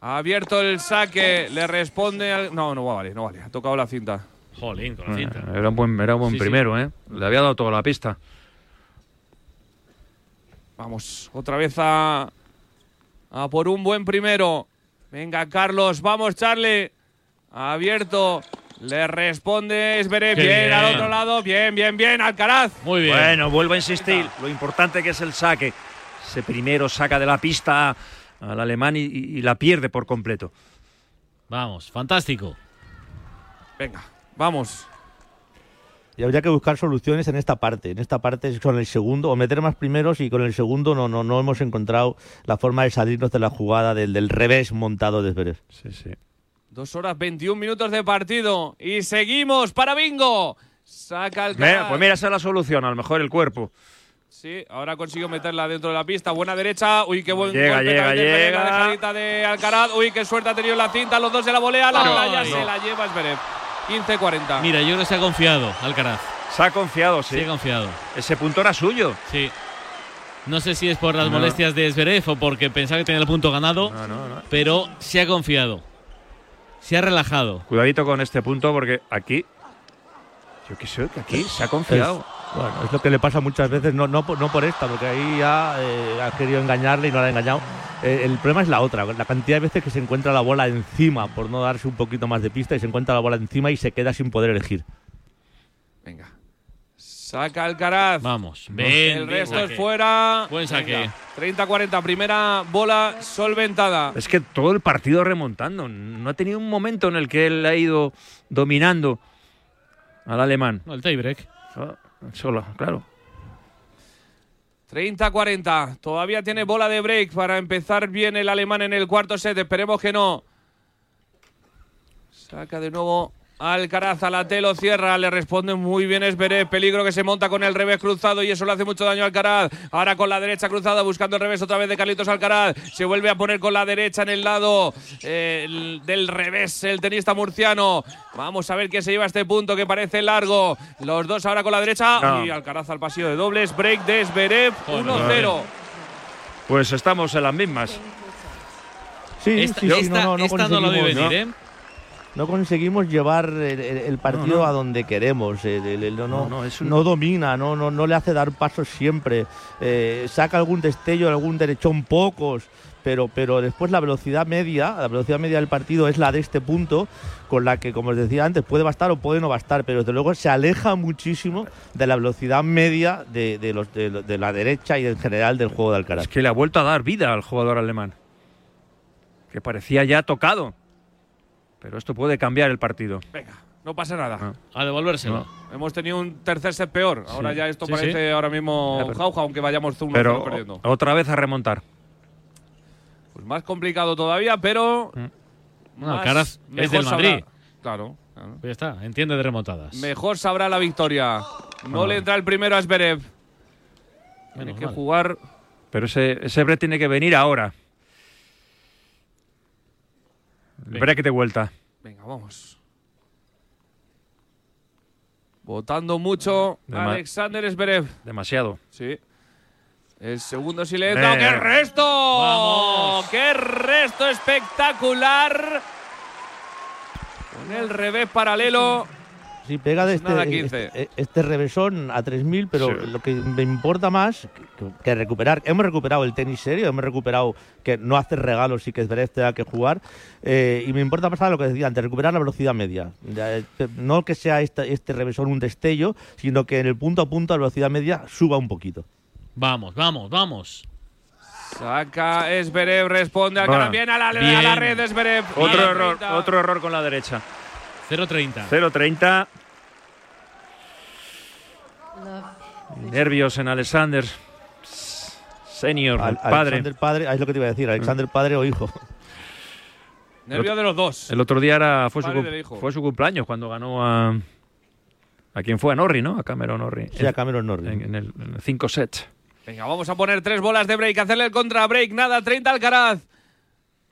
Ha abierto el saque, le responde al. No, no vale, no vale. Ha tocado la cinta. Jolín, con la cinta. Era un buen, era un buen Sí, sí. primero, ¿eh? Le había dado toda la pista. Vamos, otra vez a, a por un buen primero. Venga, Carlos, vamos, Charlie. Ha abierto, le responde Esberet. Qué Bien, al otro lado, bien, bien, bien, Alcaraz. Muy bien. Bueno, vuelvo a insistir. Lo importante que es el saque. Ese primero saca de la pista al alemán y, y- y la pierde por completo. Vamos, fantástico. Venga, vamos. Y habría que buscar soluciones en esta parte. En esta parte es con el segundo, o meter más primeros y con el segundo no, no, no hemos encontrado la forma de salirnos de la jugada del, del revés montado de Zverev. Sí, sí. Dos horas 21 minutos de partido. Y seguimos para Bingo. Saca Alcaraz. Mira, pues mira, esa es la solución. A lo mejor el cuerpo. Sí, ahora consiguió meterla dentro de la pista. Buena derecha. Uy, qué buen Llega, golpe llega, llega. La dejadita de Alcaraz. Uy, qué suerte ha tenido la cinta. Los dos se la volea. La Ay. playa No. se la lleva Zverev. 15-40. Mira, yo creo que se ha confiado Alcaraz. Se ha confiado, Se sí. ha confiado. Ese punto era suyo. Sí. No sé si es por las No. molestias de Zverev o porque pensaba que tenía el punto ganado, No, no, no. pero se ha confiado. Se ha relajado. Cuidadito con este punto porque aquí. Yo qué sé, que aquí se ha confiado. Bueno, es lo que le pasa muchas veces, no, no, por, no por esta, porque ahí ya eh, ha querido engañarle y no la ha engañado. Eh, el problema es la otra, la cantidad de veces que se encuentra la bola encima por no darse un poquito más de pista y se encuentra la bola encima y se queda sin poder elegir. Venga. Saca Alcaraz. Vamos. Ven, El bien resto saque. es fuera. Buen saque. Venga, 30-40. Primera bola solventada. Es que todo el partido remontando. No ha tenido un momento en el que él ha ido dominando al alemán. No, el tiebreak. Ah, Solo, claro. 30-40. Todavía tiene bola de break para empezar bien el alemán en el cuarto set. Esperemos que no. Saca de nuevo Alcaraz a la telo, cierra, le responde muy bien Esberet, peligro que se monta con el revés cruzado y eso le hace mucho daño a Alcaraz. Ahora con la derecha cruzada buscando el revés otra vez de Carlitos Alcaraz, se vuelve a poner con la derecha en el lado eh, el- del revés el tenista murciano. Vamos a ver quién se lleva este punto que parece largo. Los dos ahora con la derecha No. y Alcaraz al pasillo de dobles, break de Esberet, 1-0. Pues estamos en las mismas. Sí, Esta, sí, sí, esta- no, no, no esta no vi venir, ¿eh? No conseguimos llevar el, partido No, no. a donde queremos. el- no, no, No, no, es un- no domina, no, no, no le hace dar pasos siempre. Eh, saca algún destello, algún derechón pocos. Pero, pero después la velocidad media, la velocidad media del partido es la de este punto, con la que, como os decía antes, puede bastar o puede no bastar, pero desde luego se aleja muchísimo de la velocidad media de, de los, de, de la derecha y en general del juego de Alcaraz. Es que le ha vuelto a dar vida al jugador alemán. Que parecía ya tocado. Pero esto puede cambiar el partido. Venga, no pasa nada. Ah. A devolvérselo. Hemos tenido un tercer set peor. Ahora ya esto Sí, parece ahora mismo pero- jauja, aunque vayamos 1 Pero perdiendo. otra vez a remontar. Pues más complicado todavía, pero. Mm. Más- Alcaraz es mejor del sabrá- Madrid. Claro. claro. Pues ya está, entiende de remontadas. Mejor sabrá la victoria. No Ah. le entra el primero a Zverev. Tiene que mal. jugar. Pero ese, ese break tiene que venir ahora. Venga. break de vuelta. Venga, vamos. Votando mucho Alexander Zverev. Demasiado. Sí. El segundo entra. Eh. ¡Qué resto! ¡Vamos! ¡Qué resto espectacular! Con el revés paralelo. Sí, pega de este, Nada, 15. este, este revésón a 3.000, pero Sí. lo que me importa más que, que recuperar. Hemos recuperado el tenis serio, hemos recuperado que no hacer regalos y que Zverev tenga que jugar. eh, y me importa más lo que decía antes, recuperar la velocidad media. Ya, eh, No que sea este, este revésón un destello, sino que en el punto a punto la velocidad media suba un poquito. Vamos, vamos, vamos. Saca Zverev, responde al Bueno, cara bien a la, a la red Zverev. Otro error, 30. otro error con la derecha. 0-30. 0-30. Nervios en Alexander. Senior, Al- padre. Alexander padre, ahí es lo que te iba a decir, Alexander padre o hijo. Nervio de los dos. El otro día era, fue, su, fue su cumpleaños cuando ganó a. ¿A quién fue? A Norrie, ¿no? A Cameron Norrie. Sí, a Cameron Norrie. En, en el, en el cinco sets. Venga, vamos a poner tres bolas de break, hacerle el contra break, nada, 30 Alcaraz.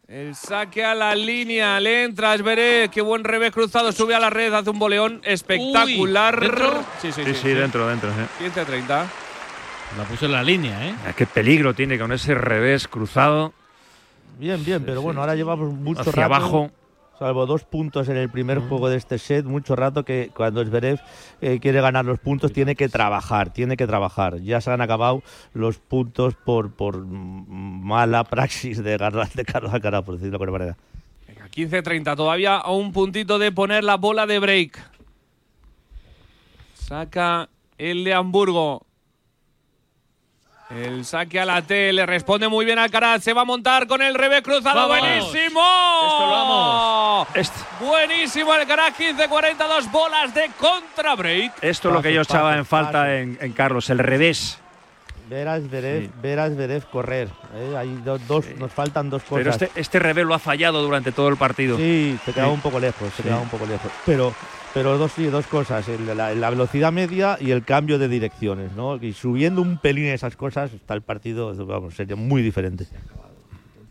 El saque a la línea, le entra Zverev, qué buen revés cruzado, sube a la red, hace un boleón espectacular. Uy, ¿dentro? Sí, sí, Sí, sí, dentro, dentro. sí. 15-30. La puso en la línea, ¿eh? Qué peligro tiene con ese revés cruzado Bien, bien, pero bueno, ahora llevamos mucho hacia rato. abajo. Salvo dos puntos en el primer juego de este set, mucho rato que cuando Zverev eh, quiere ganar los puntos tiene que trabajar, tiene que trabajar. Ya se han acabado los puntos por, por mala praxis de, Gar- de Carlos Alcaraz, por decirlo con manera. Venga, 15-30, todavía a un puntito de poner la bola de break. Saca el de Hamburgo. El saque a la T, le responde muy bien Alcaraz, se va a montar con el revés cruzado, ¡Vamos! buenísimo. Esto lo vamos. Este- Buenísimo Alcaraz, 15-42 bolas de contra break. esto es lo que yo echaba en falta en, en Carlos, el revés. Ver a Zverev, Sí. ver a Zverev correr. ¿eh? Hay do- dos, nos faltan dos cosas. Pero este, este revés lo ha fallado durante todo el partido. Sí, se quedaba Sí. un poco lejos, se Sí. quedaba un poco lejos. Pero, pero dos, sí, dos cosas, el- la, la velocidad media y el cambio de direcciones, ¿no? Y subiendo un pelín esas cosas, está el partido, vamos, sería muy diferente.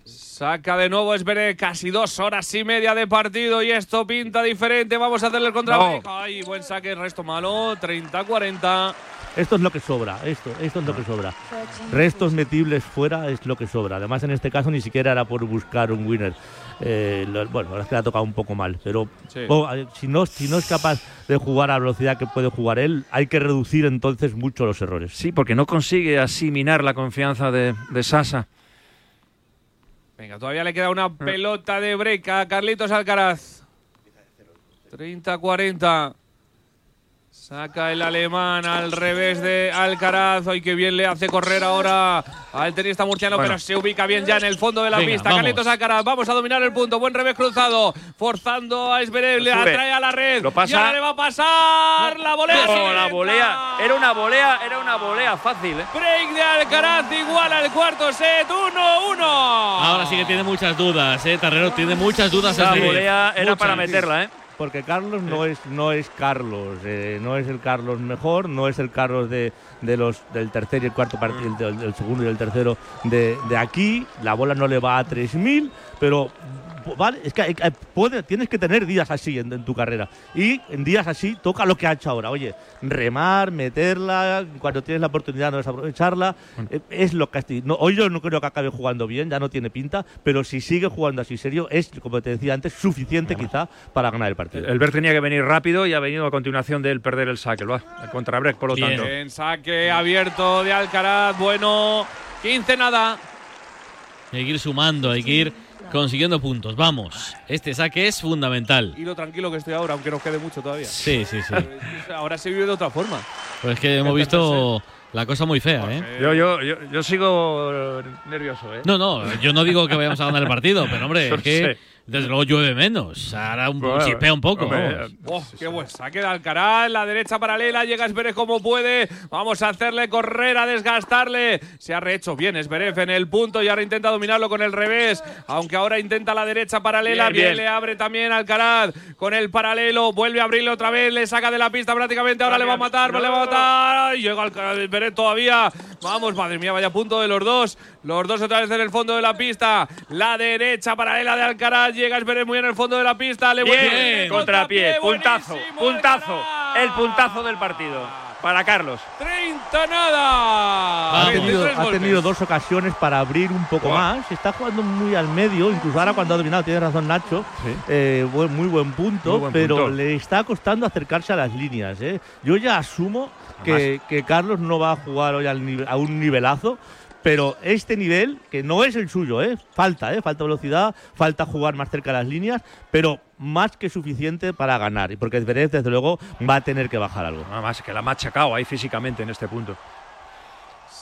Saca de nuevo Esbere, casi dos horas y media de partido y esto pinta diferente. Vamos a hacerle el contra No. break. Ay, buen saque, resto malo, 30-40. Esto es lo que sobra, esto, esto es lo que sobra. Restos metibles fuera es lo que sobra. Además, en este caso ni siquiera era por buscar un winner. Eh, lo- bueno, la verdad es que le ha tocado un poco mal, pero Sí. oh, si, no, si no es capaz de jugar a la velocidad que puede jugar él, hay que reducir entonces mucho los errores. Sí, porque no consigue así minar la confianza de, de Sasa. Venga, todavía le queda una pelota de break a Carlitos Alcaraz. 30-40. Saca el alemán al revés de Alcaraz. Ay, qué bien le hace correr ahora al tenista murciano, Bueno. pero se ubica bien ya en el fondo de la Venga, pista. vamos. Carlitos Alcaraz, vamos a dominar el punto. Buen revés cruzado, forzando a Esberet, le atrae a la red. Lo pasa. Y ahora le va a pasar la volea. Oh, la volea. Era una volea, era una volea fácil, ¿eh? Break de Alcaraz igual al cuarto set. 1-1. Ahora sí que tiene muchas dudas, ¿eh? Terrero tiene muchas dudas. La volea era Muchas. para meterla, ¿eh? Porque Carlos no es, no es Carlos, eh, no es el Carlos mejor, no es el Carlos de, de los, del tercer y el cuarto partido, del, del segundo y el tercero de, de aquí. La bola no le va a 3.000, pero vale, es que hay- hay- puede- tienes que tener días así en, en tu carrera. Y en días así toca lo que ha hecho ahora. Oye, remar, meterla, cuando tienes la oportunidad no desaprovecharla. Eh, Es lo que no, Hoy yo no creo que acabe jugando bien, ya no tiene pinta, pero si sigue jugando así serio, es, como te decía antes, suficiente quizá para ganar el partido. El Bert tenía que venir rápido y ha venido a continuación de él perder el saque. Va, el contrabreak, por lo Bien. tanto. En saque abierto de Alcaraz. Bueno, 15 nada. Hay que ir sumando, hay que ir consiguiendo puntos. Vamos, este saque es fundamental. Y lo tranquilo que estoy ahora, aunque nos quede mucho todavía. Sí, sí, sí. Ahora se vive de otra forma. Pues es que hemos visto la cosa muy fea, ¿eh? Yo, yo, yo, yo sigo eh, nervioso, ¿eh? No, no, yo no digo que vayamos a ganar el partido, pero hombre, es que sé. Desde luego llueve menos. Ahora un Bueno, chispea un poco. hombre, vamos. Oh, qué buen saque de Alcaraz, la derecha paralela, llega Esberev como puede, vamos a hacerle correr, a desgastarle, se ha rehecho bien Esberev en el punto y ahora intenta dominarlo con el revés, aunque ahora intenta la derecha paralela, Bien, bien, bien. le abre también Alcaraz con el paralelo, vuelve a abrirle otra vez, le saca de la pista prácticamente, ahora le va a matar, le va a matar, Ay, llega Alcaraz todavía, vamos, madre mía, vaya punto de los dos, los dos otra vez en el fondo de la pista, la derecha paralela de Alcaraz, llega Esberev muy en el fondo de la pista, le vuelve Bien, contrapié, puntazo, puntazo, el puntazo del partido para Carlos. 30 nada. Ha 23 tenido, ha golpes. tenido dos ocasiones para abrir un poco más. Está jugando muy al medio, incluso ahora cuando ha dominado, tiene razón Nacho. Sí. Eh, buen- muy buen punto, Muy buen pero punto. le está costando acercarse a las líneas. ¿eh? Yo ya asumo que, que Carlos no va a jugar hoy al a un nivelazo. Pero este nivel, que no es el suyo, ¿eh? falta, ¿eh? falta velocidad, falta jugar más cerca de las líneas, pero más que suficiente para ganar. Y porque Zverev, desde luego, va a tener que bajar algo. Nada más que la ha machacado ahí físicamente en este punto.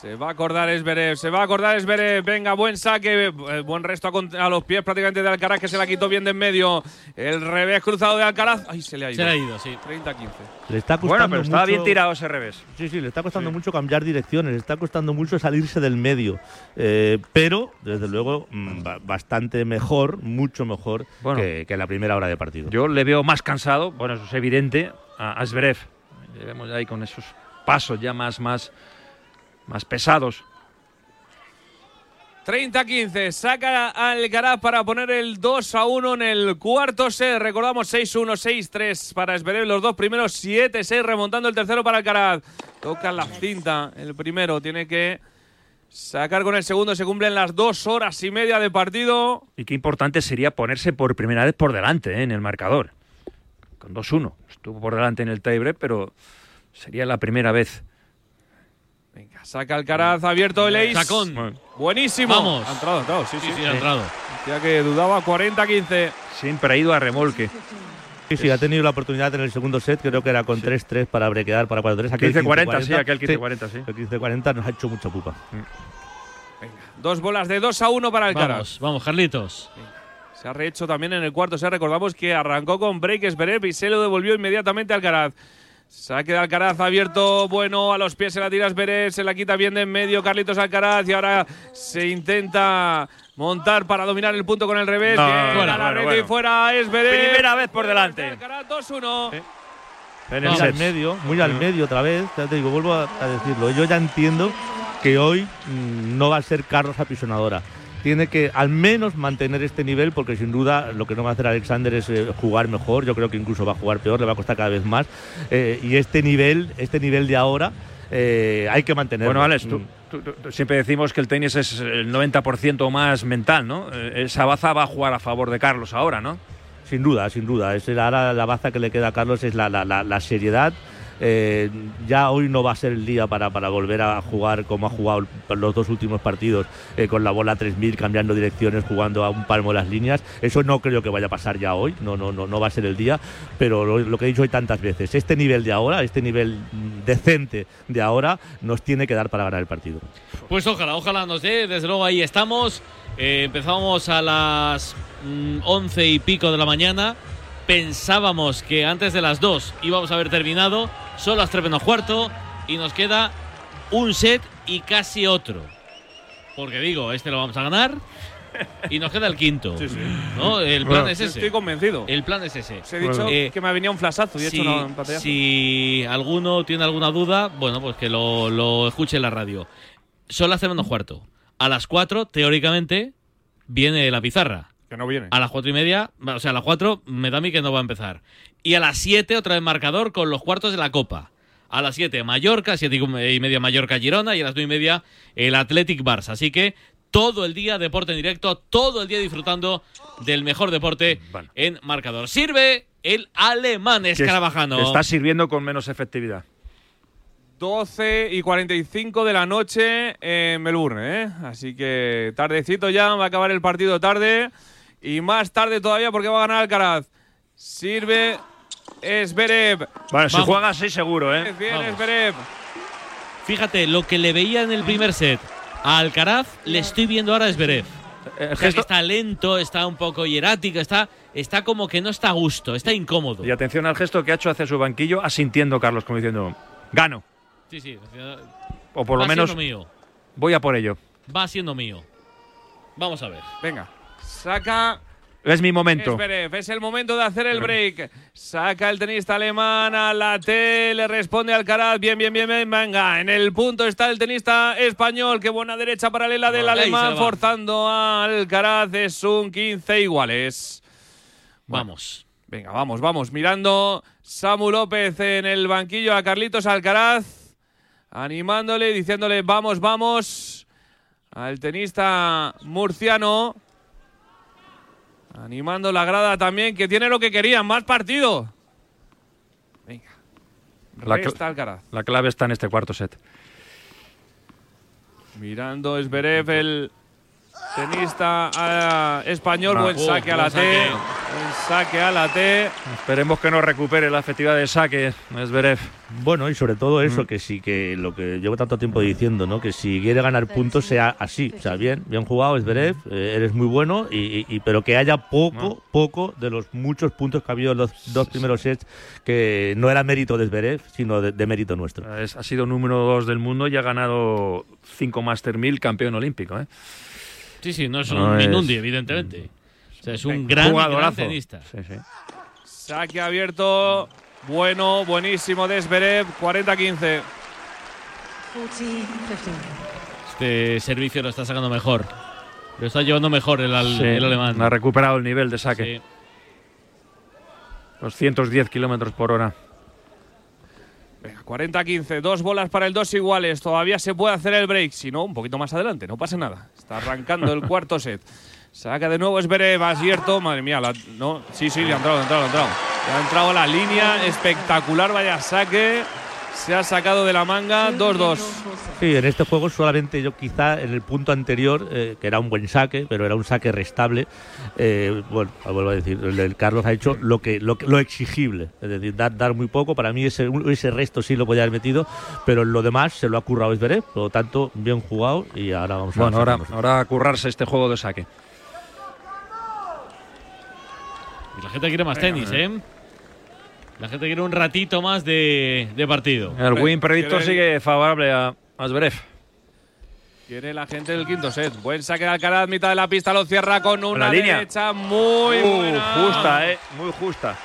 Se va a acordar Esberev, se va a acordar Esberev. Venga, buen saque, eh, buen resto a, los pies prácticamente de Alcaraz que se la quitó bien de en medio. El revés cruzado de Alcaraz. Ay, se le ha ido. Se le ha ido, sí. 30-15. Le está costando Bueno, pero estaba mucho- bien tirado ese revés. Sí, sí, le está costando mucho cambiar direcciones, le está costando mucho salirse del medio. Eh, pero, desde luego, mm, ba- bastante mejor, mucho mejor Bueno. que, que en la primera hora de partido. Yo le veo más cansado, bueno, eso es evidente, a, a Zverev. Le vemos ahí con esos pasos ya más, más, más pesados. 30-15. Saca Alcaraz para poner el 2 a 1 en el cuarto set. Recordamos 6-1, 6-3 para Esberev. Los dos primeros 7-6 remontando el tercero para Alcaraz. Toca la cinta. El primero tiene que sacar con el segundo. Se cumplen las dos horas y media de partido. Y qué importante sería ponerse por primera vez por delante ¿eh? en el marcador. Con 2-1. Estuvo por delante en el tiebreak, pero sería la primera vez. Venga, saca Alcaraz. Abierto el ace. Sacón. Bueno, Buenísimo. Vamos. Ha entrado, ha entrado. Sí, sí. Sí, sí, ha entrado. Ya que dudaba 40-15. siempre ha ido a remolque. Sí, sí, ha tenido la oportunidad en el segundo set, creo que era con 3-3 para brequear para 4-3. Aquel 15-40, sí, 15-40, aquel 15-40, sí. El 15-40 nos ha hecho mucha pupa. Dos bolas de 2 a 1 para Alcaraz. Vamos, vamos, Carlitos. Se ha rehecho también en el cuarto. Se recordamos que arrancó con break Zverev y se lo devolvió inmediatamente a Alcaraz. Saque de Alcaraz abierto, bueno, a los pies se la tira Zverev, se la quita bien de en medio Carlitos Alcaraz y ahora se intenta montar para dominar el punto con el revés. No, Bien, a la bueno, red y bueno. fuera Zverev. Primera vez por delante. Alcaraz 2-1. Sí. En el Muy al medio, muy al medio otra vez. Ya te digo, vuelvo a, a decirlo. Yo ya entiendo que hoy mm, no va a ser Carlos apisonadora. Tiene que al menos mantener este nivel porque sin duda lo que no va a hacer Alexander es eh, jugar mejor. Yo creo que incluso va a jugar peor, le va a costar cada vez más. Eh, y este nivel, este nivel de ahora, eh, hay que mantenerlo. Bueno, Alex, tú, Mm. tú- tú- siempre decimos que el tenis es el 90% más mental, ¿no? Esa baza va a jugar a favor de Carlos ahora, ¿no? Sin duda, sin duda. Es ahora la baza que le queda a Carlos es la, la- la- la seriedad. Eh, ya hoy no va a ser el día para, para volver a jugar como ha jugado los dos últimos partidos, eh, con la bola 3000, cambiando direcciones, jugando a un palmo de las líneas. Eso no creo que vaya a pasar ya hoy, no, no, no, no va a ser el día. Pero lo, lo que he dicho hoy tantas veces, este nivel de ahora, este nivel mm, decente de ahora, nos tiene que dar para ganar el partido. Pues ojalá, ojalá nos dé. Desde luego ahí estamos. Eh, empezamos a las mm, once y pico de la mañana. Pensábamos que antes de las dos íbamos a haber terminado. Son las tres menos cuarto. Y nos queda un set y casi otro. Porque digo, este lo vamos a ganar. Y nos queda el quinto. ¿no? El plan Bueno, es ese. Estoy convencido. El plan es ese. Os he dicho Eh, que me venía un flashazo y he si, hecho una si alguno tiene alguna duda, bueno, pues que lo, lo escuche en la radio. Son las tres menos cuarto. A las 4, teóricamente, viene la pizarra. Que no viene. A las cuatro y media, o sea, a las cuatro me da a mí que no va a empezar. Y a las siete otra vez marcador con los cuartos de la Copa. A las siete Mallorca, siete y media Mallorca Girona y a las nueve y media el Athletic Barça. Así que todo el día deporte en directo, todo el día disfrutando del mejor deporte Bueno. en marcador. Sirve el alemán Escarabajano. que Está sirviendo con menos efectividad. 12 y 45 de la noche en Melbourne, ¿eh? Así que tardecito ya, va a acabar el partido tarde. Y más tarde todavía porque va a ganar Alcaraz. Sirve Esberev. Bueno, si Vamos. juega así seguro, ¿eh? Bien, Vamos. Esberev. Fíjate, lo que le veía en el primer set a Alcaraz, le estoy viendo ahora a Zverev. El O sea, que gesto- está lento, está un poco hierático, está, está como que no está a gusto, está incómodo. Y atención al gesto que ha hecho hacia su banquillo, asintiendo Carlos, como diciendo, gano. Sí, sí. O por lo va menos siendo mío. voy a por ello. Va siendo mío. Vamos a ver. Venga. Saca Es mi momento. Es el momento de hacer el break. Saca el tenista alemán a la T. Le responde Alcaraz. Bien, bien, bien, bien. Venga. En el punto está el tenista español. Qué buena derecha paralela del Ahí alemán. Forzando a Alcaraz. Es un 15 iguales. Vamos. Venga, vamos, vamos. Mirando Samu López en el banquillo a Carlitos Alcaraz. Animándole y diciéndole vamos, vamos. Al tenista murciano. Animando la grada también, que tiene lo que quería, más partido. Venga. La cl- Alcaraz. La clave está en este cuarto set. Mirando Esberev, el tenista ah, español. Buen saque a la T. saque. Buen saque a la T. Esperemos que no recupere la efectividad de saque, Zverev. Bueno, y sobre todo eso, que sí que lo que llevo tanto tiempo diciendo, ¿no? Que si quiere ganar puntos sea así, o sea, bien, bien jugado, Esberev, eh, eres muy bueno, y, y- y- pero que haya poco, poco de los muchos puntos que ha habido en los dos primeros sets, que no era mérito de Esberev, sino de, de mérito nuestro. Es- ha sido número dos del mundo y ha ganado cinco Master 1000 campeón olímpico. ¿eh? Sí, sí, no es un es- Minundi, evidentemente. O sea, es un gran, gran tenista. Sí, sí. Saque abierto. Bueno, buenísimo de Zverev. 40-15. 40, 15. Este servicio lo está sacando mejor. Lo está llevando mejor el, al- Sí, el alemán. Ha recuperado el nivel de saque. Sí. Los 110 kilómetros por hora. Venga, 40-15. Dos bolas para el dos iguales. Todavía se puede hacer el break. Si no, un poquito más adelante. No pasa nada. Está arrancando el cuarto set. Saca de nuevo Zverev. Abierto. Madre mía. la- no, sí, sí, le ha entrado, le ha entrado, le ha entrado. Le ha entrado a la línea. Espectacular. Vaya saque. Se ha sacado de la manga. 2-2. Sí, en este juego solamente yo quizá en el punto anterior, eh, que era un buen saque, pero era un saque restable, eh, bueno, vuelvo a decir, el del Carlos ha hecho lo que lo, lo exigible, es decir, dar, dar muy poco, para mí ese, ese resto sí lo podía haber metido, pero en lo demás se lo ha currado Esberé, por lo tanto, bien jugado y ahora vamos a Bueno, ahora, ahora a currarse este juego de saque. Y la gente quiere más tenis, ¿eh? La gente quiere un ratito más de, de partido. El win predictor sigue favorable a, a Zverev. Tiene la gente del quinto set. Buen saque de Alcaraz. Mitad de la pista. Lo cierra con una línea. derecha muy Uh, buena. justa, eh. Muy justa.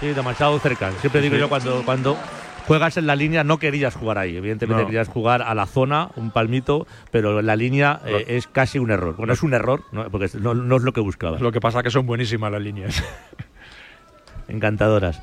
Sí, demasiado cerca. Siempre digo Sí. yo cuando, cuando juegas en la línea no querías jugar ahí. Evidentemente No. querías jugar a la zona, un palmito, pero la línea eh, es casi un error. Bueno, es un error, ¿no? porque no, no es lo que buscabas. Lo que pasa que son buenísimas las líneas. Encantadoras.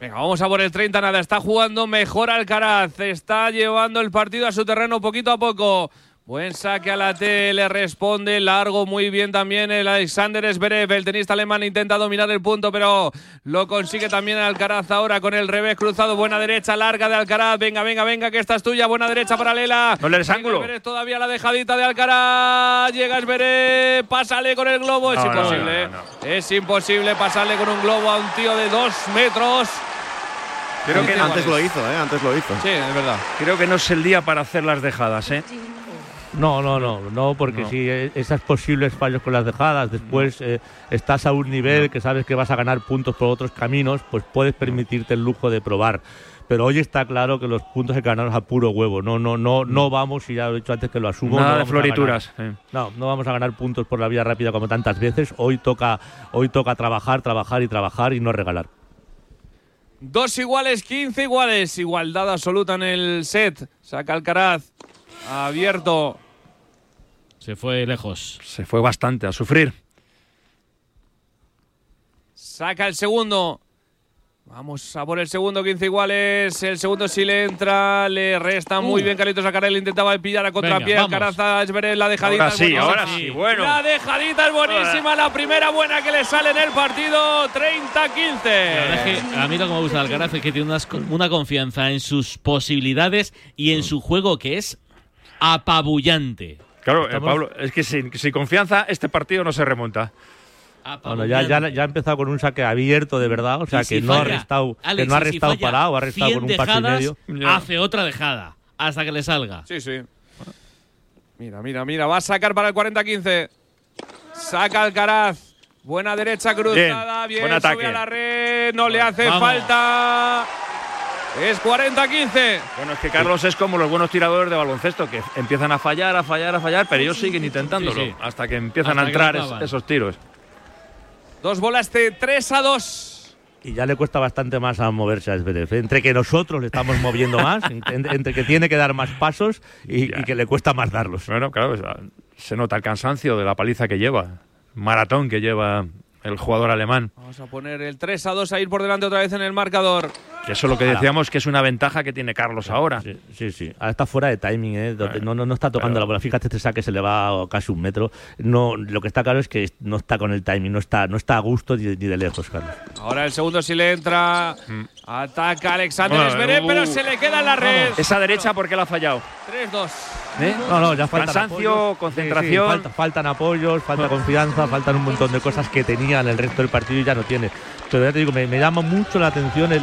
Venga, vamos a por el 30, nada, está jugando mejor Alcaraz, está llevando el partido a su terreno poquito a poco. Buen saque a la T, le responde largo muy bien también el Alexander Zverev, el tenista alemán intenta dominar el punto, pero lo consigue también Alcaraz ahora con el revés cruzado, buena derecha larga de Alcaraz, venga, venga, venga, que esta es tuya, buena derecha paralela. No le des ángulo. Zverev, todavía la dejadita de Alcaraz, llega Zverev, pásale con el globo, es No, no, imposible, no, no, es imposible pasarle con un globo a un tío de dos metros. Creo que, Antes lo hizo, ¿eh? Antes lo hizo. Sí, es verdad. creo que no es el día para hacer las dejadas, ¿eh? No, no, no, no, porque No. si eh, esas posibles fallos con las dejadas, después eh, estás a un nivel que sabes que vas a ganar puntos por otros caminos, pues puedes permitirte el lujo de probar. Pero hoy está claro que los puntos hay que ganarlos a puro huevo. No, no, no, no vamos, y ya lo he dicho antes que lo asumo. no Nada de florituras. eh. No, no vamos a ganar puntos por la vía rápida como tantas veces. Hoy toca, hoy toca trabajar, trabajar y trabajar y no regalar. Dos iguales, 15 iguales. Igualdad absoluta en el set. Saca Alcaraz. Abierto. Se fue lejos. Se fue bastante a sufrir. Saca el segundo. Vamos a por el segundo, 15 iguales. El segundo si le entra, le resta muy Uh. bien Carlitos Alcaraz. Le intentaba pillar a contrapié. Venga, vamos. Alcaraz a Esberet, la dejadita. Ahora sí, buenísima. ahora sí, bueno. La dejadita es buenísima. La primera buena que le sale en el partido. 30-15. La verdad es que a mí lo que me gusta de Alcaraz es que tiene unas- una confianza en sus posibilidades y en su juego que es apabullante. Claro, eh, Pablo, es que sin, sin confianza este partido no se remonta. Bueno, ya, ya, ya ha empezado con un saque abierto de verdad, o sea si que no ha falla, restado, Alex, que no ha y si restado falla parado, ha restado 100 con un paso y medio. Hace otra dejada hasta que le salga. Sí, sí. Mira, mira, mira. Va a sacar para el 40-15. Saca Alcaraz. Buena derecha cruzada. Bien, buen ataque. sube a la red. No le hace Vamos. falta. Es 40-15. Bueno, es que Carlos es como los buenos tiradores de baloncesto, que empiezan a fallar, a fallar, a fallar, pero ellos siguen intentándolo Sí, sí. hasta que empiezan Hasta a entrar es- esos tiros. Dos bolas de 3 a 2. Y ya le cuesta bastante más a moverse a Zverev. Entre que nosotros le estamos moviendo más, en- entre que tiene que dar más pasos y, y que le cuesta más darlos. Bueno, claro, se nota el cansancio de la paliza que lleva, maratón que lleva el jugador alemán. Vamos a poner el 3 a 2 a ir por delante otra vez en el marcador. Que eso es lo que decíamos que es una ventaja que tiene Carlos ahora. Sí, sí, sí. Ahora está fuera de timing, ¿eh? Donde Eh, no, no, no está tocando pero- la bola. Fíjate, este saque se le va a casi un metro. No, lo que está claro es que no está con el timing, no está, no está a gusto ni de, ni de lejos, Carlos. Ahora el segundo si le entra. Ataca Alexander Bueno, Zverev, uh, pero se le queda en la red. Esa derecha, ¿por qué la ha fallado? 3-2. ¿Eh? No, no, ya faltan Cansancio, apoyos. concentración. falta- faltan apoyos, falta confianza, faltan un montón de cosas que tenía en el resto del partido y ya no tiene. Ya te digo, me, llama mucho la atención el,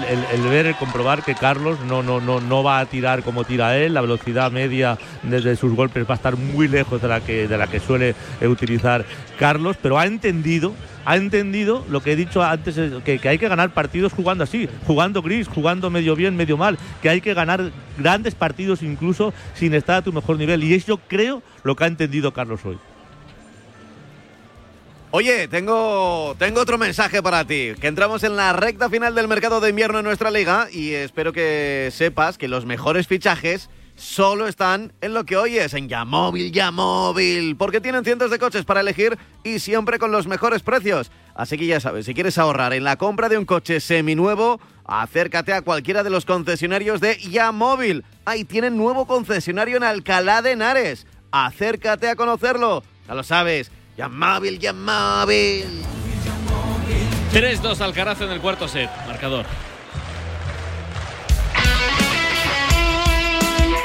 ver, el comprobar que Carlos no, no, no, no va a tirar como tira él. La velocidad media desde sus golpes va a estar muy lejos de la que, de la que suele eh, utilizar Carlos, pero ha entendido. Ha entendido lo que he dicho antes, eh, que, hay que ganar partidos jugando así, jugando gris, jugando medio bien, medio mal, que hay que ganar grandes partidos incluso sin estar a tu mejor nivel. Y es yo creo lo que ha entendido Carlos hoy. Oye, tengo, tengo otro mensaje para ti. Que entramos en la recta final del mercado de invierno en nuestra liga y espero que sepas que los mejores fichajes solo están en lo que oyes, en Yamóvil, Yamóvil, porque tienen cientos de coches para elegir y siempre con los mejores precios. Así que ya sabes, si quieres ahorrar en la compra de un coche seminuevo, acércate a cualquiera de los concesionarios de Yamóvil. Ahí tienen nuevo concesionario en Alcalá de Henares. Acércate a conocerlo. Ya lo sabes. Yamóvil, Yamóvil. 3-2 Alcaraz en el cuarto set. Marcador.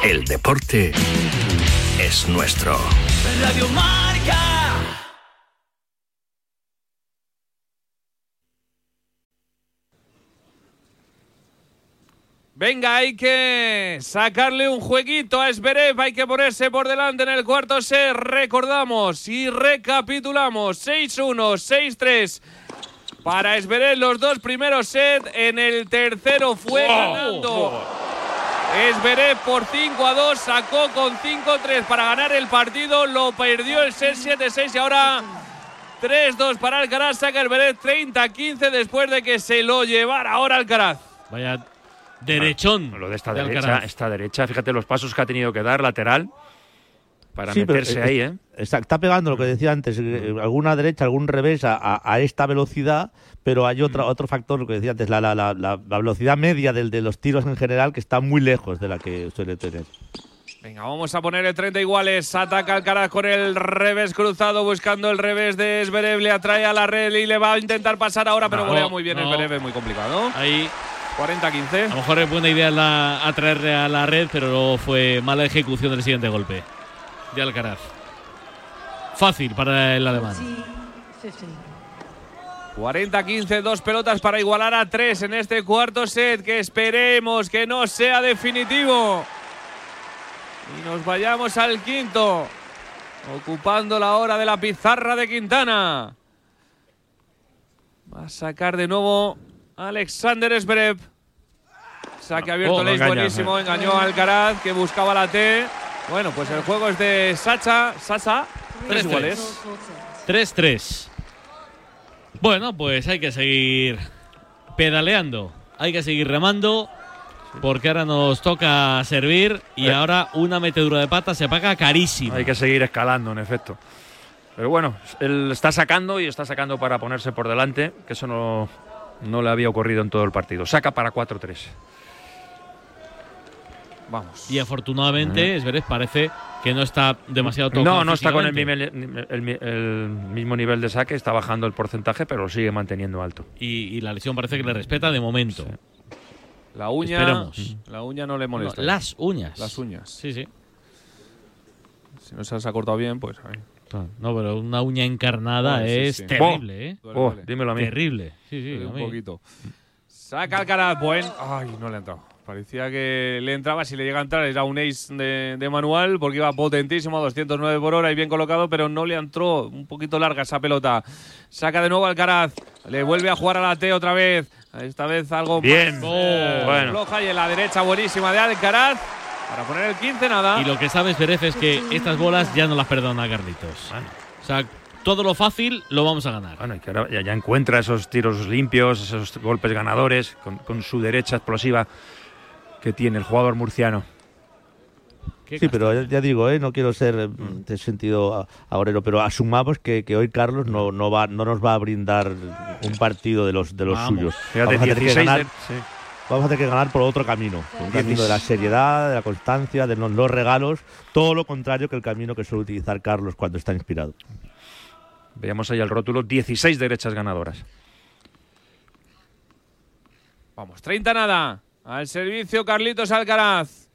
El deporte es nuestro. Radio Marca. Venga, hay que sacarle un jueguito a Esberev, hay que ponerse por delante en el cuarto set. Recordamos y recapitulamos 6-1, 6-3 para Esberev los dos primeros sets. En el tercero fue ganando Esberev por 5 a 2, sacó con 5-3 para ganar el partido, lo perdió el set 7-6 y ahora 3-2 para Alcaraz, saca Esberev 30-15 después de que se lo llevara ahora Alcaraz. Vaya derechón. Lo de esta de derecha, Alcaraz. esta derecha, fíjate los pasos que ha tenido que dar lateral para Sí, pero, meterse eh, ahí, ¿eh? Está, está pegando lo que decía antes, eh, alguna derecha, algún revés a, a- esta velocidad, pero hay otra, otro factor, lo que decía antes, la, la- la- la- velocidad media del, de los tiros en general, que está muy lejos de la que suele tener. Venga, vamos a poner el 30 iguales. Ataca Alcaraz con el revés cruzado, buscando el revés de Esberev. Le atrae a la red y le va a intentar pasar ahora, pero No, golea muy bien no. Esberev, es muy complicado. Ahí 40-15. a lo mejor es buena idea la, atraerle a la red, pero luego fue mala ejecución del siguiente golpe de Alcaraz. Fácil para el alemán. 40-15, dos pelotas para igualar a tres en este cuarto set, que esperemos que no sea definitivo. Y nos vayamos al quinto, ocupando la hora de la pizarra de Quintana. Va a sacar de nuevo Alexander Zverev. Saque abierto, Oh, engaña, buenísimo, engañó a Alcaraz, que buscaba la T. Bueno, pues el juego es de Sacha, Sacha, tres Tres, iguales. 3-3. Bueno, pues hay que seguir pedaleando. Hay que seguir remando. porque ahora nos toca servir y Eh. ahora una metedura de pata se paga carísimo. Hay que seguir escalando, en efecto. Pero bueno, él está sacando y está sacando para ponerse por delante, que eso no, no le había ocurrido en todo el partido. Saca para 4-3. Vamos. Y afortunadamente, Esverez parece que no está demasiado tocado. No, no está con el, mismo nivel de saque, está bajando el porcentaje, pero lo sigue manteniendo alto. Y, y la lesión parece que le respeta de momento. La uña. Esperemos. La uña no le No, molesta. las uñas. Las uñas. Sí, sí. Si no se las ha cortado bien, pues. ahí. No, pero una uña encarnada sí, es sí. terrible, ¿eh? Oh, dímelo a mí. Terrible. Sí, sí. A un poquito. Saca Alcaraz, buen. Ay, no le ha entrado. Parecía que le entraba, si le llega a entrar era un ace de, de manual porque iba potentísimo a 209 por hora y bien colocado, pero no le entró un poquito larga esa pelota. Saca de nuevo Alcaraz, le vuelve a jugar a la T otra vez. Esta vez algo Bien. más Oh. Bueno. floja y en la derecha buenísima de Alcaraz para poner el 15 nada. Y lo que sabes, Pérez, es que estas bolas ya no las perdona Carlitos. Bueno. O sea, todo lo fácil lo vamos a ganar. Bueno, y que ahora ya, ya encuentra esos tiros limpios, esos golpes ganadores, con, con su derecha explosiva que tiene el jugador murciano. Qué Sí, pero ya, digo, ¿eh? no quiero ser eh, de sentido a- agorero, pero asumamos que, que hoy Carlos no, no, va, no nos va a brindar un partido de los, de los Vamos. suyos. Fíjate, Vamos a, tener que 16 ganar, de- sí. Vamos a tener que ganar por otro camino, por un camino de la seriedad, de la constancia, de los, los regalos, todo lo contrario que el camino que suele utilizar Carlos cuando está inspirado. Veamos ahí el rótulo, 16 derechas ganadoras. Vamos, 30 nada. Al servicio Carlitos Alcaraz.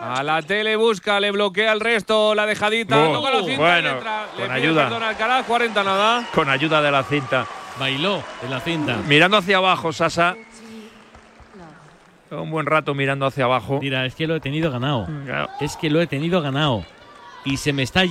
A la tele busca, le bloquea el resto, la dejadita. Oh, toca la cinta bueno, y entra. Le con pide ayuda. Alcaraz, 40 nada. Con ayuda de la cinta. Bailó en la cinta. Mirando hacia abajo, Sasa. Un buen rato mirando hacia abajo. Mira, es que lo he tenido ganado. Claro. Es que lo he tenido ganado. Y se me está